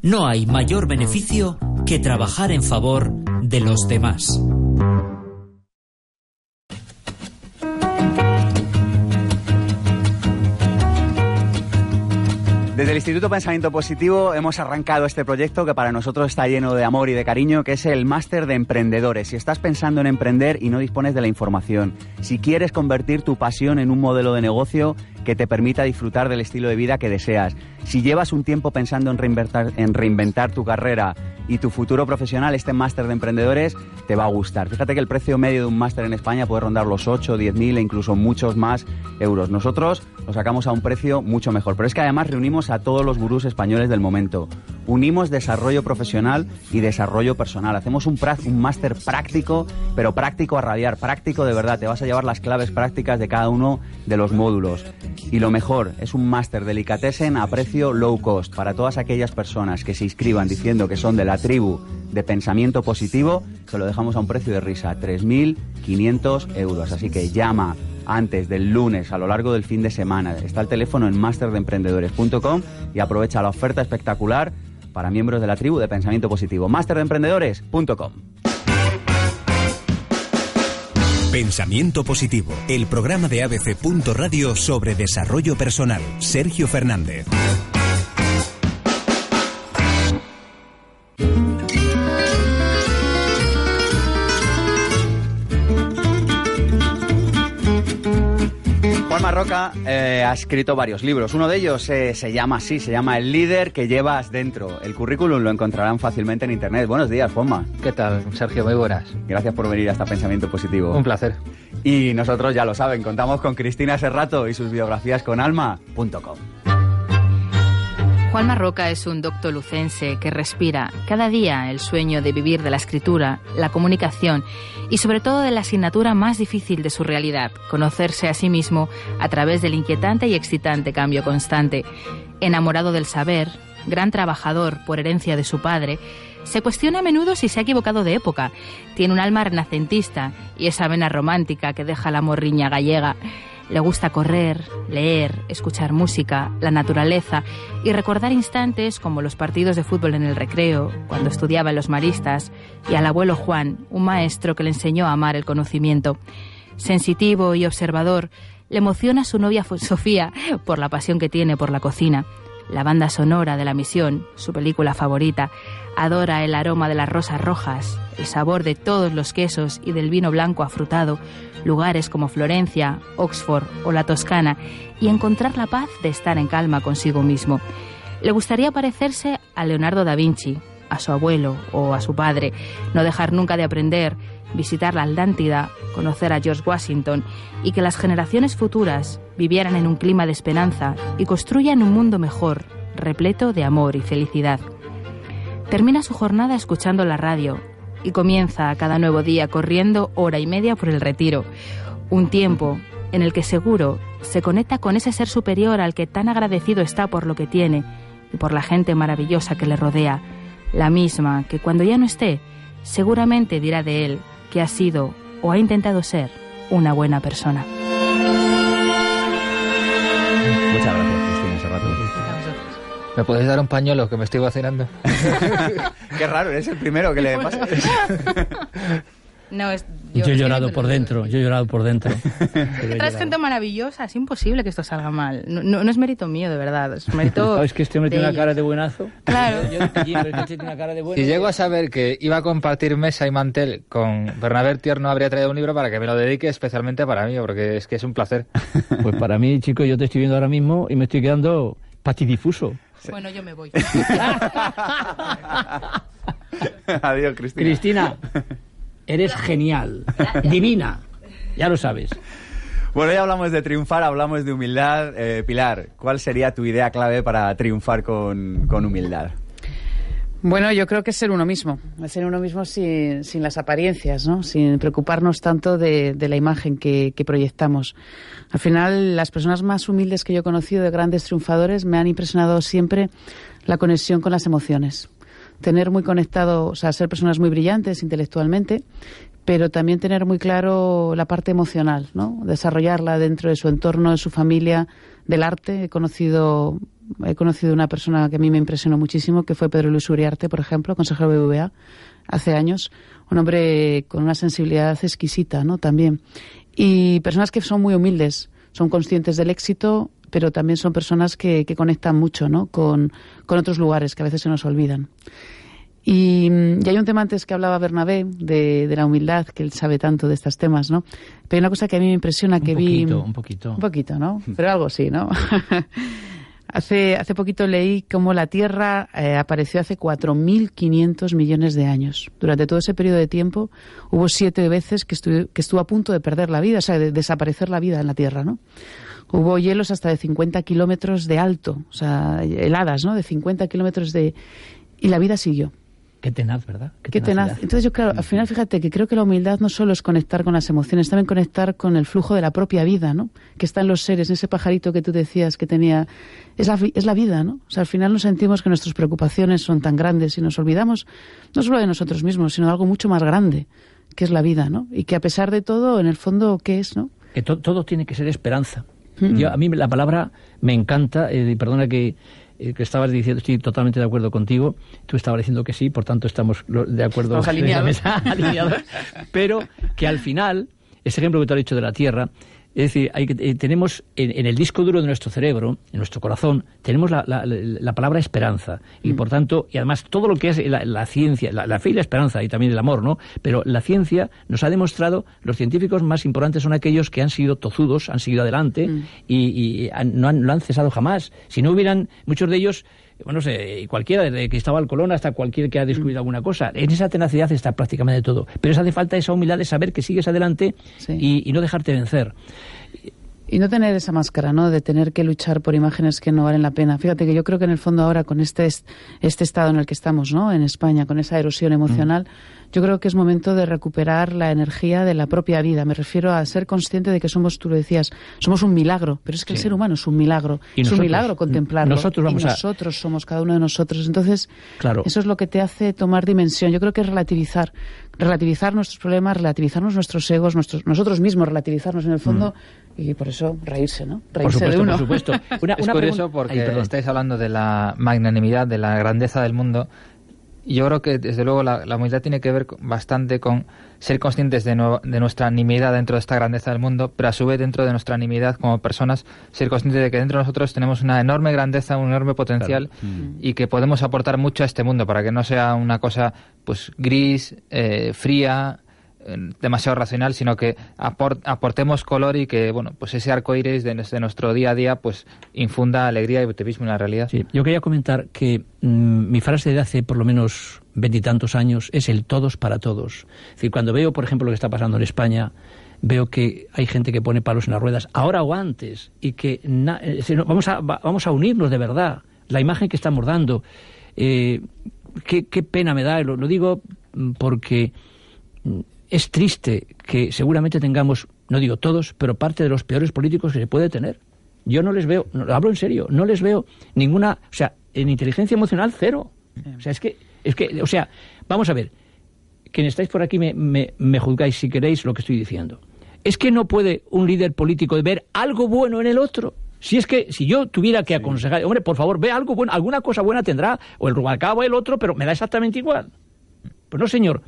No hay mayor beneficio que trabajar en favor de los demás. Desde el Instituto Pensamiento Positivo hemos arrancado este proyecto que para nosotros está lleno de amor y de cariño, que es el Máster de Emprendedores. Si estás pensando en emprender y no dispones de la información, si quieres convertir tu pasión en un modelo de negocio que te permita disfrutar del estilo de vida que deseas, si llevas un tiempo pensando en reinventar, en reinventar tu carrera y tu futuro profesional, este Máster de Emprendedores te va a gustar. Fíjate que el precio medio de un máster en España puede rondar los 8, 10 mil e incluso muchos más euros. Nosotros lo sacamos a un precio mucho mejor. Pero es que además reunimos a todos los gurús españoles del momento. Unimos desarrollo profesional y desarrollo personal. Hacemos un, un máster práctico, pero práctico a rabiar, práctico de verdad. Te vas a llevar las claves prácticas de cada uno de los módulos. Y lo mejor, es un máster delicatessen a precio low cost para todas aquellas personas que se inscriban diciendo que son de la tribu de pensamiento positivo, se lo dejamos a un precio de risa, 3.500 euros. Así que llama antes del lunes, a lo largo del fin de semana. Está el teléfono en masterdeemprendedores.com y aprovecha la oferta espectacular para miembros de la tribu de pensamiento positivo. masterdeemprendedores.com. Pensamiento Positivo, el programa de ABC. Radio sobre desarrollo personal. Sergio Fernández. Marroca eh, ha escrito varios libros. Uno de ellos eh, se llama así, se llama El líder que llevas dentro. El currículum lo encontrarán fácilmente en internet. Buenos días, Juanma. ¿Qué tal, Sergio? Muy buenas. Gracias por venir hasta Pensamiento Positivo. Un placer. Y nosotros ya lo saben, contamos con Cristina Serrato y sus biografías con alma.com. Juan Marroca es un doctor lucense que respira cada día el sueño de vivir de la escritura, la comunicación y sobre todo de la asignatura más difícil de su realidad, conocerse a sí mismo a través del inquietante y excitante cambio constante. Enamorado del saber, gran trabajador por herencia de su padre, Se cuestiona a menudo si se ha equivocado de época. Tiene un alma renacentista y esa vena romántica que deja la morriña gallega. Le gusta correr, leer, escuchar música, la naturaleza y recordar instantes como los partidos de fútbol en el recreo, cuando estudiaba en los maristas, y al abuelo Juan, un maestro que le enseñó a amar el conocimiento. Sensitivo y observador, le emociona su novia Sofía por la pasión que tiene por la cocina. La banda sonora de La Misión, su película favorita, adora el aroma de las rosas rojas, el sabor de todos los quesos y del vino blanco afrutado, lugares como Florencia, Oxford o la Toscana, y encontrar la paz de estar en calma consigo mismo. Le gustaría parecerse a Leonardo da Vinci, a su abuelo o a su padre, no dejar nunca de aprender, visitar la Atlántida, conocer a George Washington y que las generaciones futuras vivieran en un clima de esperanza y construyan un mundo mejor, repleto de amor y felicidad. Termina su jornada escuchando la radio y comienza cada nuevo día corriendo hora y media por el retiro, un tiempo en el que seguro se conecta con ese ser superior al que tan agradecido está por lo que tiene y por la gente maravillosa que le rodea, la misma que cuando ya no esté, seguramente dirá de él que ha sido o ha intentado ser una buena persona. ¿Me podéis dar un pañuelo que me estoy vacinando? (laughs) Qué raro, eres el primero que le (laughs) pasa. No, es, Yo, he es que llorado por dentro, yo he llorado por dentro. (laughs) He Traes gente maravillosa, es imposible que esto salga mal. No, no- no es mérito mío, de verdad, es mérito. ¿Sabes que este hombre tiene una ellos. cara de buenazo? Claro. Yo, yo- este tiene una cara de bueno. Si llego a saber que iba a compartir mesa y mantel con Bernabé Tierno, habría traído un libro para que me lo dedique especialmente para mí, porque es que es un placer. Pues para mí, chico, yo te estoy viendo ahora mismo y me estoy quedando patidifuso. Bueno, yo me voy. (laughs) Adiós, Cristina. Cristina, eres genial, divina, ya lo sabes. Bueno, ya hablamos de triunfar, hablamos de humildad. Eh, Pilar, ¿cuál sería tu idea clave para triunfar con, con humildad? Bueno, yo creo que es ser uno mismo, es ser uno mismo sin, sin las apariencias, ¿no? sin preocuparnos tanto de, de la imagen que, que proyectamos. Al final, las personas más humildes que yo he conocido de grandes triunfadores me han impresionado siempre la conexión con las emociones. Tener muy conectado, o sea, ser personas muy brillantes intelectualmente, pero también tener muy claro la parte emocional, ¿no? Desarrollarla dentro de su entorno, de su familia, del arte. He conocido, he conocido una persona que a mí me impresionó muchísimo, que fue Pedro Luis Uriarte, por ejemplo, consejero de BBVA, hace años. Un hombre con una sensibilidad exquisita, ¿no? También. Y personas que son muy humildes, son conscientes del éxito, pero también son personas que, que conectan mucho, ¿no? Con, con otros lugares que a veces se nos olvidan. Y, y hay un tema antes que hablaba Bernabé de, de la humildad, que él sabe tanto de estos temas, ¿no? Pero hay una cosa que a mí me impresiona que un vi. poquito, un poquito. Un poquito, ¿no? Pero algo sí, ¿no? (laughs) hace, hace poquito leí cómo la Tierra eh, apareció hace 4.500 millones de años. Durante todo ese periodo de tiempo hubo siete veces que, estu- que estuvo a punto de perder la vida, o sea, de desaparecer la vida en la Tierra, ¿no? Hubo hielos hasta de 50 kilómetros de alto, o sea, heladas, ¿no? De 50 kilómetros de... Y la vida siguió. Qué tenaz, ¿verdad? Qué tenaz. Entonces yo, claro, al final fíjate que creo que la humildad no solo es conectar con las emociones, también conectar con el flujo de la propia vida, ¿no? Que está en los seres, en ese pajarito que tú decías que tenía... Es la, es la vida, ¿no? O sea, al final nos sentimos que nuestras preocupaciones son tan grandes y nos olvidamos no solo de nosotros mismos, sino de algo mucho más grande, que es la vida, ¿no? Y que a pesar de todo, en el fondo, ¿qué es, no? Que to- todo tiene que ser esperanza. Mm. Yo, a mí la palabra me encanta, eh, y perdona que, eh, que estabas diciendo, estoy totalmente de acuerdo contigo, tú estabas diciendo que sí, por tanto estamos de acuerdo. Estamos alineados. (laughs) alineados. Pero que al final, ese ejemplo que tú has dicho de la Tierra, es decir, hay eh, tenemos en, en el disco duro de nuestro cerebro, en nuestro corazón, tenemos la, la- la- la palabra esperanza. Y por tanto, y además todo lo que es la, la ciencia, la, fe y la esperanza, y también el amor, ¿no? Pero la ciencia nos ha demostrado, los científicos más importantes son aquellos que han sido tozudos, han seguido adelante y, y han- no, han, no han cesado jamás. Si no hubieran, muchos de ellos, bueno, no sé, cualquiera, desde Cristóbal Colón hasta cualquier que ha descubierto alguna cosa, en esa tenacidad está prácticamente todo. Pero eso hace falta esa humildad de saber que sigues adelante y, y no dejarte vencer. Y no tener esa máscara, ¿no? De tener que luchar por imágenes que no valen la pena. Fíjate que yo creo que en el fondo ahora con este, est- este estado en el que estamos, ¿no? En España, con esa erosión emocional, yo creo que es momento de recuperar la energía de la propia vida. Me refiero a ser consciente de que somos, tú lo decías, somos un milagro, pero es que el ser humano es un milagro. Y es nosotros, un milagro contemplarlo. nosotros vamos y a- nosotros somos cada uno de nosotros. Entonces, Claro. eso es lo que te hace tomar dimensión. Yo creo que es relativizar, relativizar nuestros problemas, relativizarnos nuestros egos, nuestros, nosotros mismos, relativizarnos en el fondo y por eso reírse, ¿no? Reírse supuesto, de uno. por supuesto. (laughs) Una- es una curioso porque Ay, estáis hablando de la magnanimidad, de la grandeza del mundo. Yo creo que, desde luego, la, la humildad tiene que ver bastante con ser conscientes de, nue- de nuestra nimiedad dentro de esta grandeza del mundo, pero a su vez, dentro de nuestra nimiedad como personas, ser conscientes de que dentro de nosotros tenemos una enorme grandeza, un enorme potencial y que podemos aportar mucho a este mundo para que no sea una cosa pues gris, eh, fría, demasiado racional, sino que apor- aportemos color y que bueno pues ese arco iris de, nuestro día a día pues infunda alegría y optimismo en la realidad. Yo quería comentar que mm, mi frase de hace por lo menos veintitantos años es el todos para todos. Es decir, cuando veo, por ejemplo, lo que está pasando en España, veo que hay gente que pone palos en las ruedas, ahora o antes, y que na- eh, vamos, a, va- vamos a unirnos de verdad. La imagen que estamos dando, eh, qué, pena me da, lo, lo digo mm, porque mm, es triste que seguramente tengamos, no digo todos, pero parte de los peores políticos que se puede tener. Yo no les veo, no, lo hablo en serio, no les veo ninguna, o sea, en inteligencia emocional cero. O sea, es que, es que, o sea, vamos a ver, quienes estáis por aquí me, me, me juzgáis si queréis lo que estoy diciendo. Es que no puede un líder político ver algo bueno en el otro. Si es que, si yo tuviera que aconsejar, hombre, por favor, ve algo bueno, alguna cosa buena tendrá, o el Rubalcaba el otro, pero me da exactamente igual. Pues no, señor,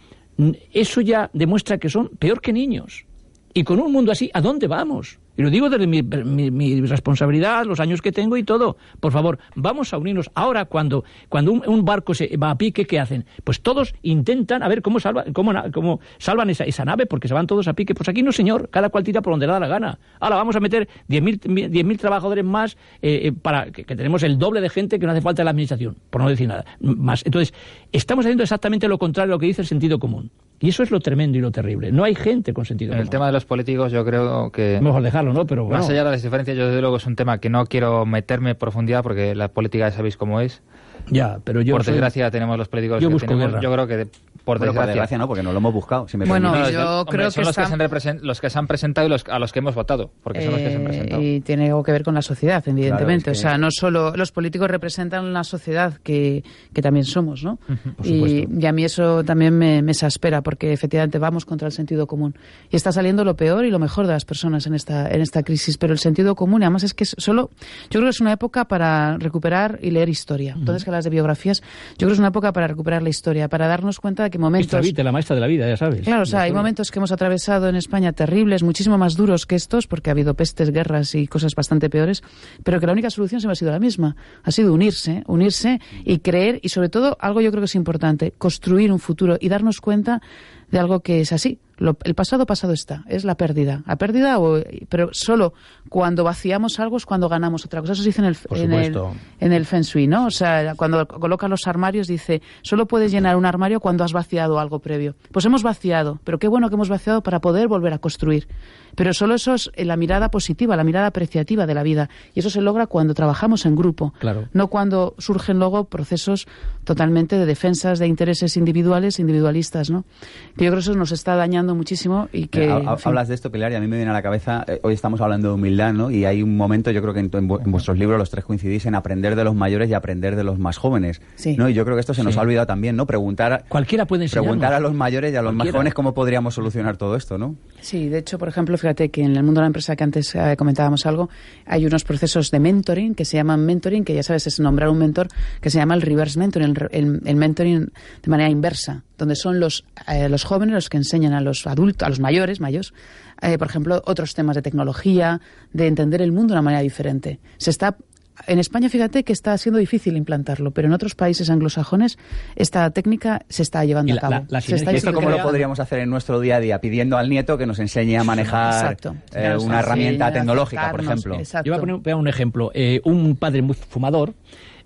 eso ya demuestra que son peor que niños. Y con un mundo así, ¿a dónde vamos? Y lo digo desde mi, responsabilidad, los años que tengo y todo. Por favor, vamos a unirnos. Ahora, cuando, cuando un, barco se va a pique, ¿qué hacen? Pues todos intentan a ver cómo, salva, cómo, cómo salvan esa, esa nave, porque se van todos a pique. Pues aquí no, señor. Cada cual tira por donde le da la gana. Ahora vamos a meter 10.000 10.000 trabajadores más eh, eh, para que, que tenemos el doble de gente que no hace falta en la administración, por no decir nada más. Entonces, estamos haciendo exactamente lo contrario a lo que dice el sentido común. Y eso es lo tremendo y lo terrible. No hay gente con sentido En el común. tema de los políticos yo creo que... Mejor dejarlo, ¿no? Pero bueno. Más allá de las diferencias, yo desde luego es un tema que no quiero meterme en profundidad porque la política ya sabéis cómo es. Ya, pero yo Por soy- desgracia tenemos los políticos Yo que busco tenemos. guerra. Yo creo que de- por Bueno, por desgracia... desgracia no, porque no lo hemos buscado. Si me Bueno, permitís. yo Hombre, creo son que los, que se han los que se han presentado y los, a los que hemos votado, porque son los que se han Eh, presentado. Y tiene algo que ver con la sociedad, evidentemente. Claro, es que- O sea, no solo los políticos representan la sociedad que, que también somos, ¿no? Por y, y a mí eso también me, me exaspera, porque efectivamente vamos contra el sentido común. Y está saliendo lo peor y lo mejor de las personas en esta, en esta crisis. Pero el sentido común, y además es que es solo. Yo creo que es una época para recuperar y leer historia. Entonces, que las de biografías, yo creo que es una época para recuperar la historia, para darnos cuenta de que momentos. La maestra de la vida, ya sabes. Claro, o sea, hay momentos que hemos atravesado en España terribles, muchísimo más duros que estos, porque ha habido pestes, guerras y cosas bastante peores, pero que la única solución siempre ha sido la misma. Ha sido unirse, unirse y creer, y sobre todo, algo yo creo que es importante, construir un futuro y darnos cuenta de algo que es así. Lo- el pasado pasado está, es la pérdida. La pérdida, o- pero solo cuando vaciamos algo es cuando ganamos otra cosa. Eso se dice en el, en el, en el Feng Shui, ¿no? O sea, cuando colocas los armarios dice, solo puedes llenar un armario cuando has vaciado algo previo. Pues hemos vaciado, pero qué bueno que hemos vaciado para poder volver a construir. Pero solo eso es eh, la mirada positiva, la mirada apreciativa de la vida. Y eso se logra cuando trabajamos en grupo, Claro. no cuando surgen luego procesos totalmente de defensas de intereses individuales, individualistas, ¿no? Que yo creo que eso nos está dañando muchísimo y que... Ha- en fin. Hablas de esto, Pilar, y a mí me viene a la cabeza, eh, hoy estamos hablando de humildad, ¿no? Y hay un momento, yo creo que en, tu- en vu- en vuestros libros los tres coincidís en aprender de los mayores y aprender de los más jóvenes. Sí. ¿no? Y yo creo que esto se nos Sí. ha olvidado también, ¿no? Preguntar, Cualquiera puede enseñarnos. preguntar a los mayores y a los más jóvenes cómo podríamos solucionar todo esto, ¿no? Sí, de hecho, por ejemplo, fíjate que en el mundo de la empresa que antes eh, comentábamos algo, hay unos procesos de mentoring que se llaman mentoring, que ya sabes, es nombrar un mentor, que se llama el reverse mentoring, el, el mentoring de manera inversa, donde son los, eh, los jóvenes los que enseñan a los adultos, a los mayores, mayores, eh, por ejemplo, otros temas de tecnología, de entender el mundo de una manera diferente. Se está en España, fíjate que está siendo difícil implantarlo, pero en otros países anglosajones esta técnica se está llevando Y la- a cabo. la- la Se está ¿Y esto cómo lo podríamos hacer en nuestro día a día? Pidiendo al nieto que nos enseñe a manejar Exacto. eh, una herramienta tecnológica, por ejemplo. exacto. Yo voy a poner, un ejemplo. Eh, un padre muy fumador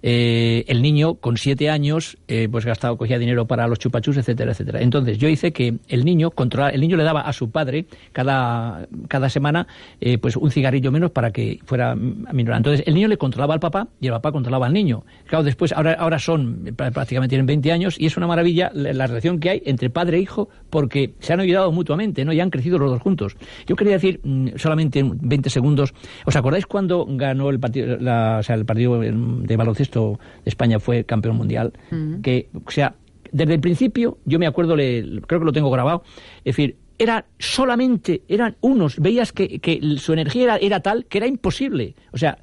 eh, el niño con siete años eh, pues gastaba, cogía dinero para los chupachus, etcétera, etcétera. Entonces yo hice que el niño controla, el niño le daba a su padre cada, cada semana eh, pues un cigarrillo menos para que fuera minorar. Entonces el niño le controlaba al papá y el papá controlaba al niño. Claro, después ahora, ahora son, pr- prácticamente tienen 20 años y es una maravilla la, la relación que hay entre padre e hijo porque se han ayudado mutuamente, ¿no? Y han crecido los dos juntos. Yo quería decir mm, solamente en 20 segundos, ¿os acordáis cuando ganó el partido, la- o sea, el partido mm, de baloncesto de España fue campeón mundial? Que, o sea, desde el principio, yo me acuerdo, le- creo que lo tengo grabado, es decir, era solamente, eran unos, veías que, que su energía era, era tal que era imposible. O sea,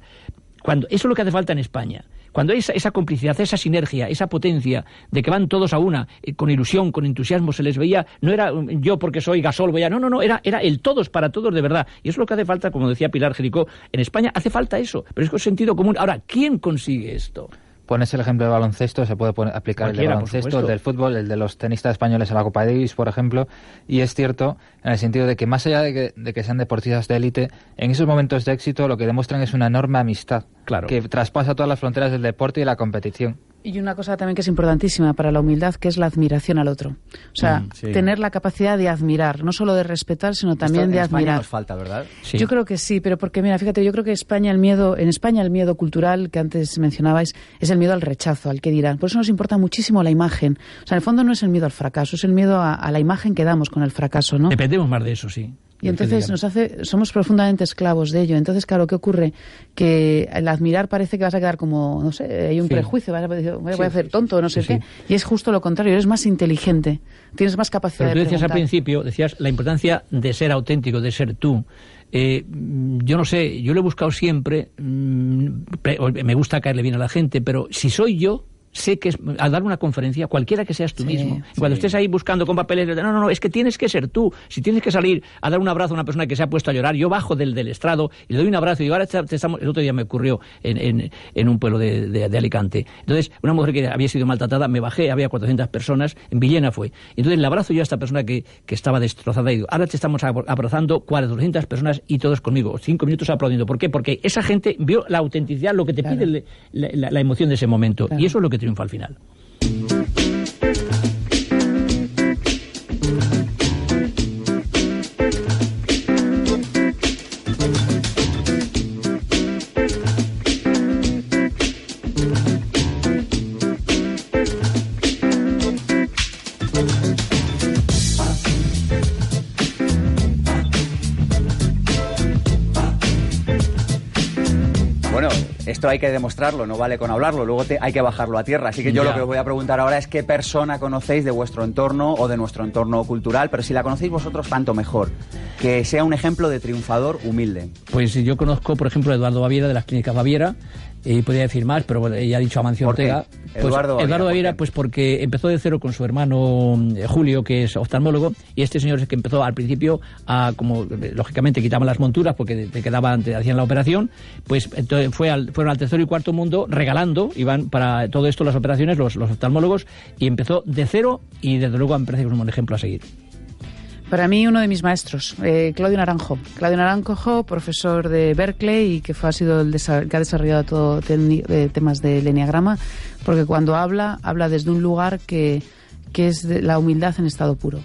cuando, eso es lo que hace falta en España. Cuando esa, esa complicidad, esa sinergia, esa potencia de que van todos a una, eh, con ilusión, con entusiasmo, se les veía, no era um, yo porque soy gasol, voy a, no, no, no, era, era el todos para todos de verdad. Y es lo que hace falta, como decía Pilar Jericó, en España hace falta eso, pero es con sentido común. Ahora, ¿quién consigue esto? Pones el ejemplo del baloncesto, se puede poner- aplicar el de Cualquiera, por baloncesto, el del fútbol, el de los tenistas españoles en la Copa Davis, por ejemplo. Y es cierto en el sentido de que más allá de que, de que sean deportistas de élite, en esos momentos de éxito lo que demuestran es una enorme amistad Claro. que traspasa todas las fronteras del deporte y de la competición. Y una cosa también que es importantísima para la humildad, que es la admiración al otro. O sea, Mm, sí. tener la capacidad de admirar, no solo de respetar, sino también Esto de en España admirar. nos falta, ¿verdad? Yo creo que sí, pero porque mira, fíjate, yo creo que España el miedo, en España el miedo cultural que antes mencionabais es el miedo al rechazo, al que dirán. Por eso nos importa muchísimo la imagen. O sea, en el fondo no es el miedo al fracaso, es el miedo a, a la imagen que damos con el fracaso, ¿no? Dependemos más de eso, sí. Y entonces nos hace, somos profundamente esclavos de ello. Entonces, claro, ¿qué ocurre? Que el admirar parece que vas a quedar como, no sé, hay un Sí. prejuicio, vas a decir, voy a hacer tonto, no sé qué. Y es justo lo contrario, eres más inteligente, tienes más capacidad Pero tú de decías al principio, decías la importancia de ser auténtico, de ser tú. Eh, yo no sé, yo lo he buscado siempre, mm, o- me gusta caerle bien a la gente, pero si soy yo, sé que es, al dar una conferencia, cualquiera que seas tú Sí, mismo, sí. cuando estés ahí buscando con papeles, no, no, no, es que tienes que ser tú. Si tienes que salir a dar un abrazo a una persona que se ha puesto a llorar, yo bajo del, del estrado y le doy un abrazo y digo, ahora te- te estamos... El otro día me ocurrió en, en- en un pueblo de, de- de Alicante. Entonces, una mujer que había sido maltratada, me bajé, había 400 personas, en Villena fue. Entonces le abrazo yo a esta persona que, que estaba destrozada y digo, ahora te estamos abra- abrazando 400 personas y todos conmigo, cinco minutos aplaudiendo. ¿Por qué? Porque esa gente vio la autenticidad, lo que te pide le- la, la- la emoción de ese momento. Y eso es lo que triunfa al final. Esto hay que demostrarlo, no vale con hablarlo, luego te- hay que bajarlo a tierra. Así que yo lo que os voy a preguntar ahora es qué persona conocéis de vuestro entorno o de nuestro entorno cultural, pero si la conocéis vosotros, tanto mejor. Que sea un ejemplo de triunfador humilde. Pues yo conozco, por ejemplo, a Eduardo Baviera de las clínicas Baviera, y podría decir más, pero bueno, ya ha dicho Amancio. Ortega. Pues, Eduardo Eduardo pues porque empezó de cero con su hermano eh, Julio, que es oftalmólogo, y este señor es el que empezó al principio a, como eh, lógicamente quitaban las monturas porque te quedaban, te hacían la operación, pues entonces fue al, fueron al tercero y cuarto mundo regalando, iban para todo esto las operaciones, los, los oftalmólogos, y empezó de cero y desde luego me parece que es un buen ejemplo a seguir. Para mí, uno de mis maestros, eh, Claudio Naranjo. Claudio Naranjo, profesor de Berkeley y que fue, ha sido el que ha desarrollado todo eh, temas del enneagrama, porque cuando habla, habla desde un lugar que, que es de la humildad en estado puro.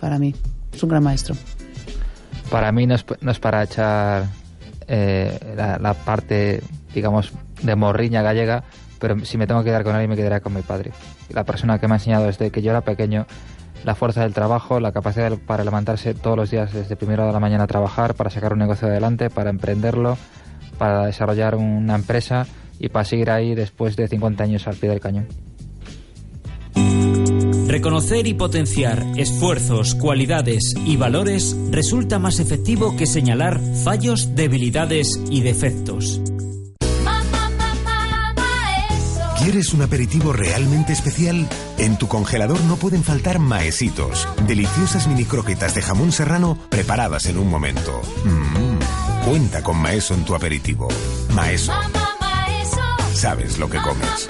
Para mí, es un gran maestro. Para mí no es, no es para echar eh, la, la parte, digamos, de morriña gallega, pero si me tengo que quedar con alguien me quedaré con mi padre. La persona que me ha enseñado desde que yo era pequeño la fuerza del trabajo, la capacidad para levantarse todos los días desde primera de la mañana a trabajar, para sacar un negocio adelante, para emprenderlo, para desarrollar una empresa y para seguir ahí después de 50 años al pie del cañón. Reconocer y potenciar esfuerzos, cualidades y valores resulta más efectivo que señalar fallos, debilidades y defectos. ¿Quieres un aperitivo realmente especial? En tu congelador no pueden faltar maesitos, deliciosas mini croquetas de jamón serrano preparadas en un momento. Mm, Cuenta con Maeso en tu aperitivo. Maeso. Sabes lo que comes.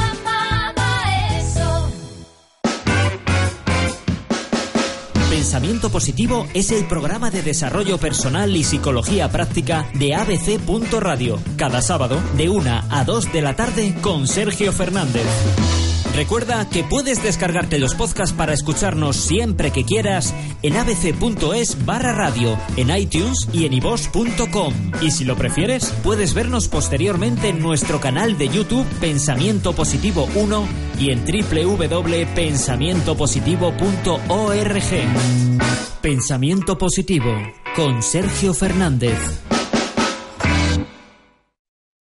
Pensamiento Positivo es el programa de desarrollo personal y psicología práctica de ABC. Cada sábado de 1 a 2 de la tarde con Sergio Fernández. Recuerda que puedes descargarte los podcasts para escucharnos siempre que quieras en abc.es barra radio, en iTunes y en iVoox.com. Y si lo prefieres, puedes vernos posteriormente en nuestro canal de YouTube Pensamiento Positivo 1 y en www.pensamientopositivo.org. Pensamiento Positivo con Sergio Fernández.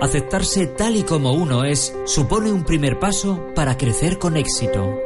Aceptarse tal y como uno es supone un primer paso para crecer con éxito.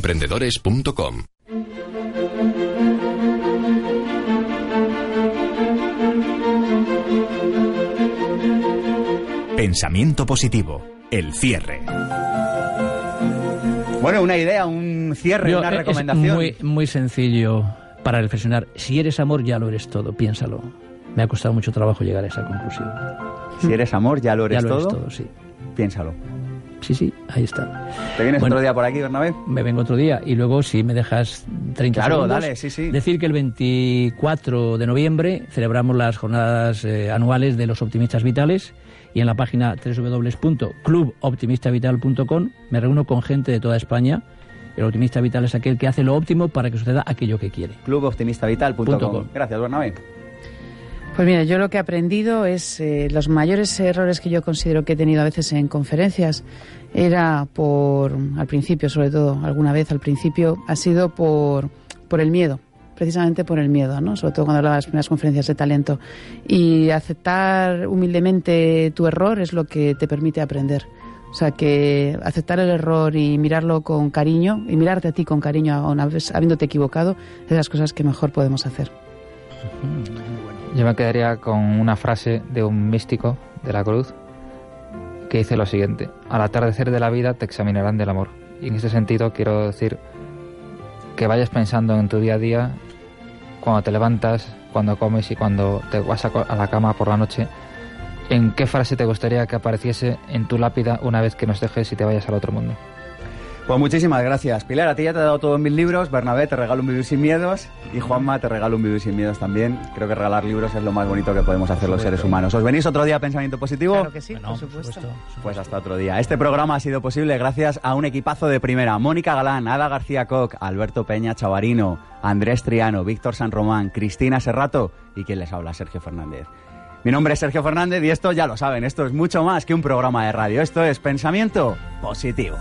www.masterdeemprendedores.com. Pensamiento positivo. El cierre. Bueno, una idea, un cierre, Yo, una eh, recomendación. Es muy, muy sencillo para reflexionar. Si eres amor, ya lo eres todo. Piénsalo. Me ha costado mucho trabajo llegar a esa conclusión. Si eres amor, ya lo eres Ya lo eres todo. todo, sí. Piénsalo. Sí, sí, ahí está. ¿Te vienes Bueno, otro día por aquí, Bernabé? Me vengo otro día y luego, si me dejas 30 Claro, segundos, dale, sí, sí. decir que el 24 de noviembre celebramos las jornadas eh, anuales de los optimistas vitales y en la página www.cluboptimistavital.com me reúno con gente de toda España. El optimista vital es aquel que hace lo óptimo para que suceda aquello que quiere. Cluboptimistavital.com. Gracias, Bernabé. Pues mira, yo lo que he aprendido es eh, los mayores errores que yo considero que he tenido a veces en conferencias era por, al principio sobre todo, alguna vez al principio, ha sido por, por el miedo, precisamente por el miedo, ¿no? Sobre todo cuando hablaba de las primeras conferencias de talento. Y aceptar humildemente tu error es lo que te permite aprender. O sea, que aceptar el error y mirarlo con cariño, y mirarte a ti con cariño habies- habiéndote equivocado, es de las cosas que mejor podemos hacer. Yo me quedaría con una frase de un místico de la cruz que dice lo siguiente, al atardecer de la vida te examinarán del amor. Y en este sentido quiero decir que vayas pensando en tu día a día, cuando te levantas, cuando comes y cuando te vas a la cama por la noche, en qué frase te gustaría que apareciese en tu lápida una vez que nos dejes y te vayas al otro mundo. Pues muchísimas gracias. Pilar, a ti ya te he dado todos mis libros. Bernabé, te regalo un Vivir sin Miedos. Y Juanma, te regalo un Vivir sin Miedos también. Creo que regalar libros es lo más bonito que podemos hacer los seres humanos. ¿Os venís otro día a Pensamiento Positivo? Claro que sí, por supuesto. Pues hasta otro día. Este programa ha sido posible gracias a un equipazo de primera. Mónica Galán, Ada García Koch, Alberto Peña Chavarino, Andrés Triano, Víctor San Román, Cristina Serrato y quien les habla, Sergio Fernández. Mi nombre es Sergio Fernández y esto ya lo saben, esto es mucho más que un programa de radio. Esto es Pensamiento Positivo.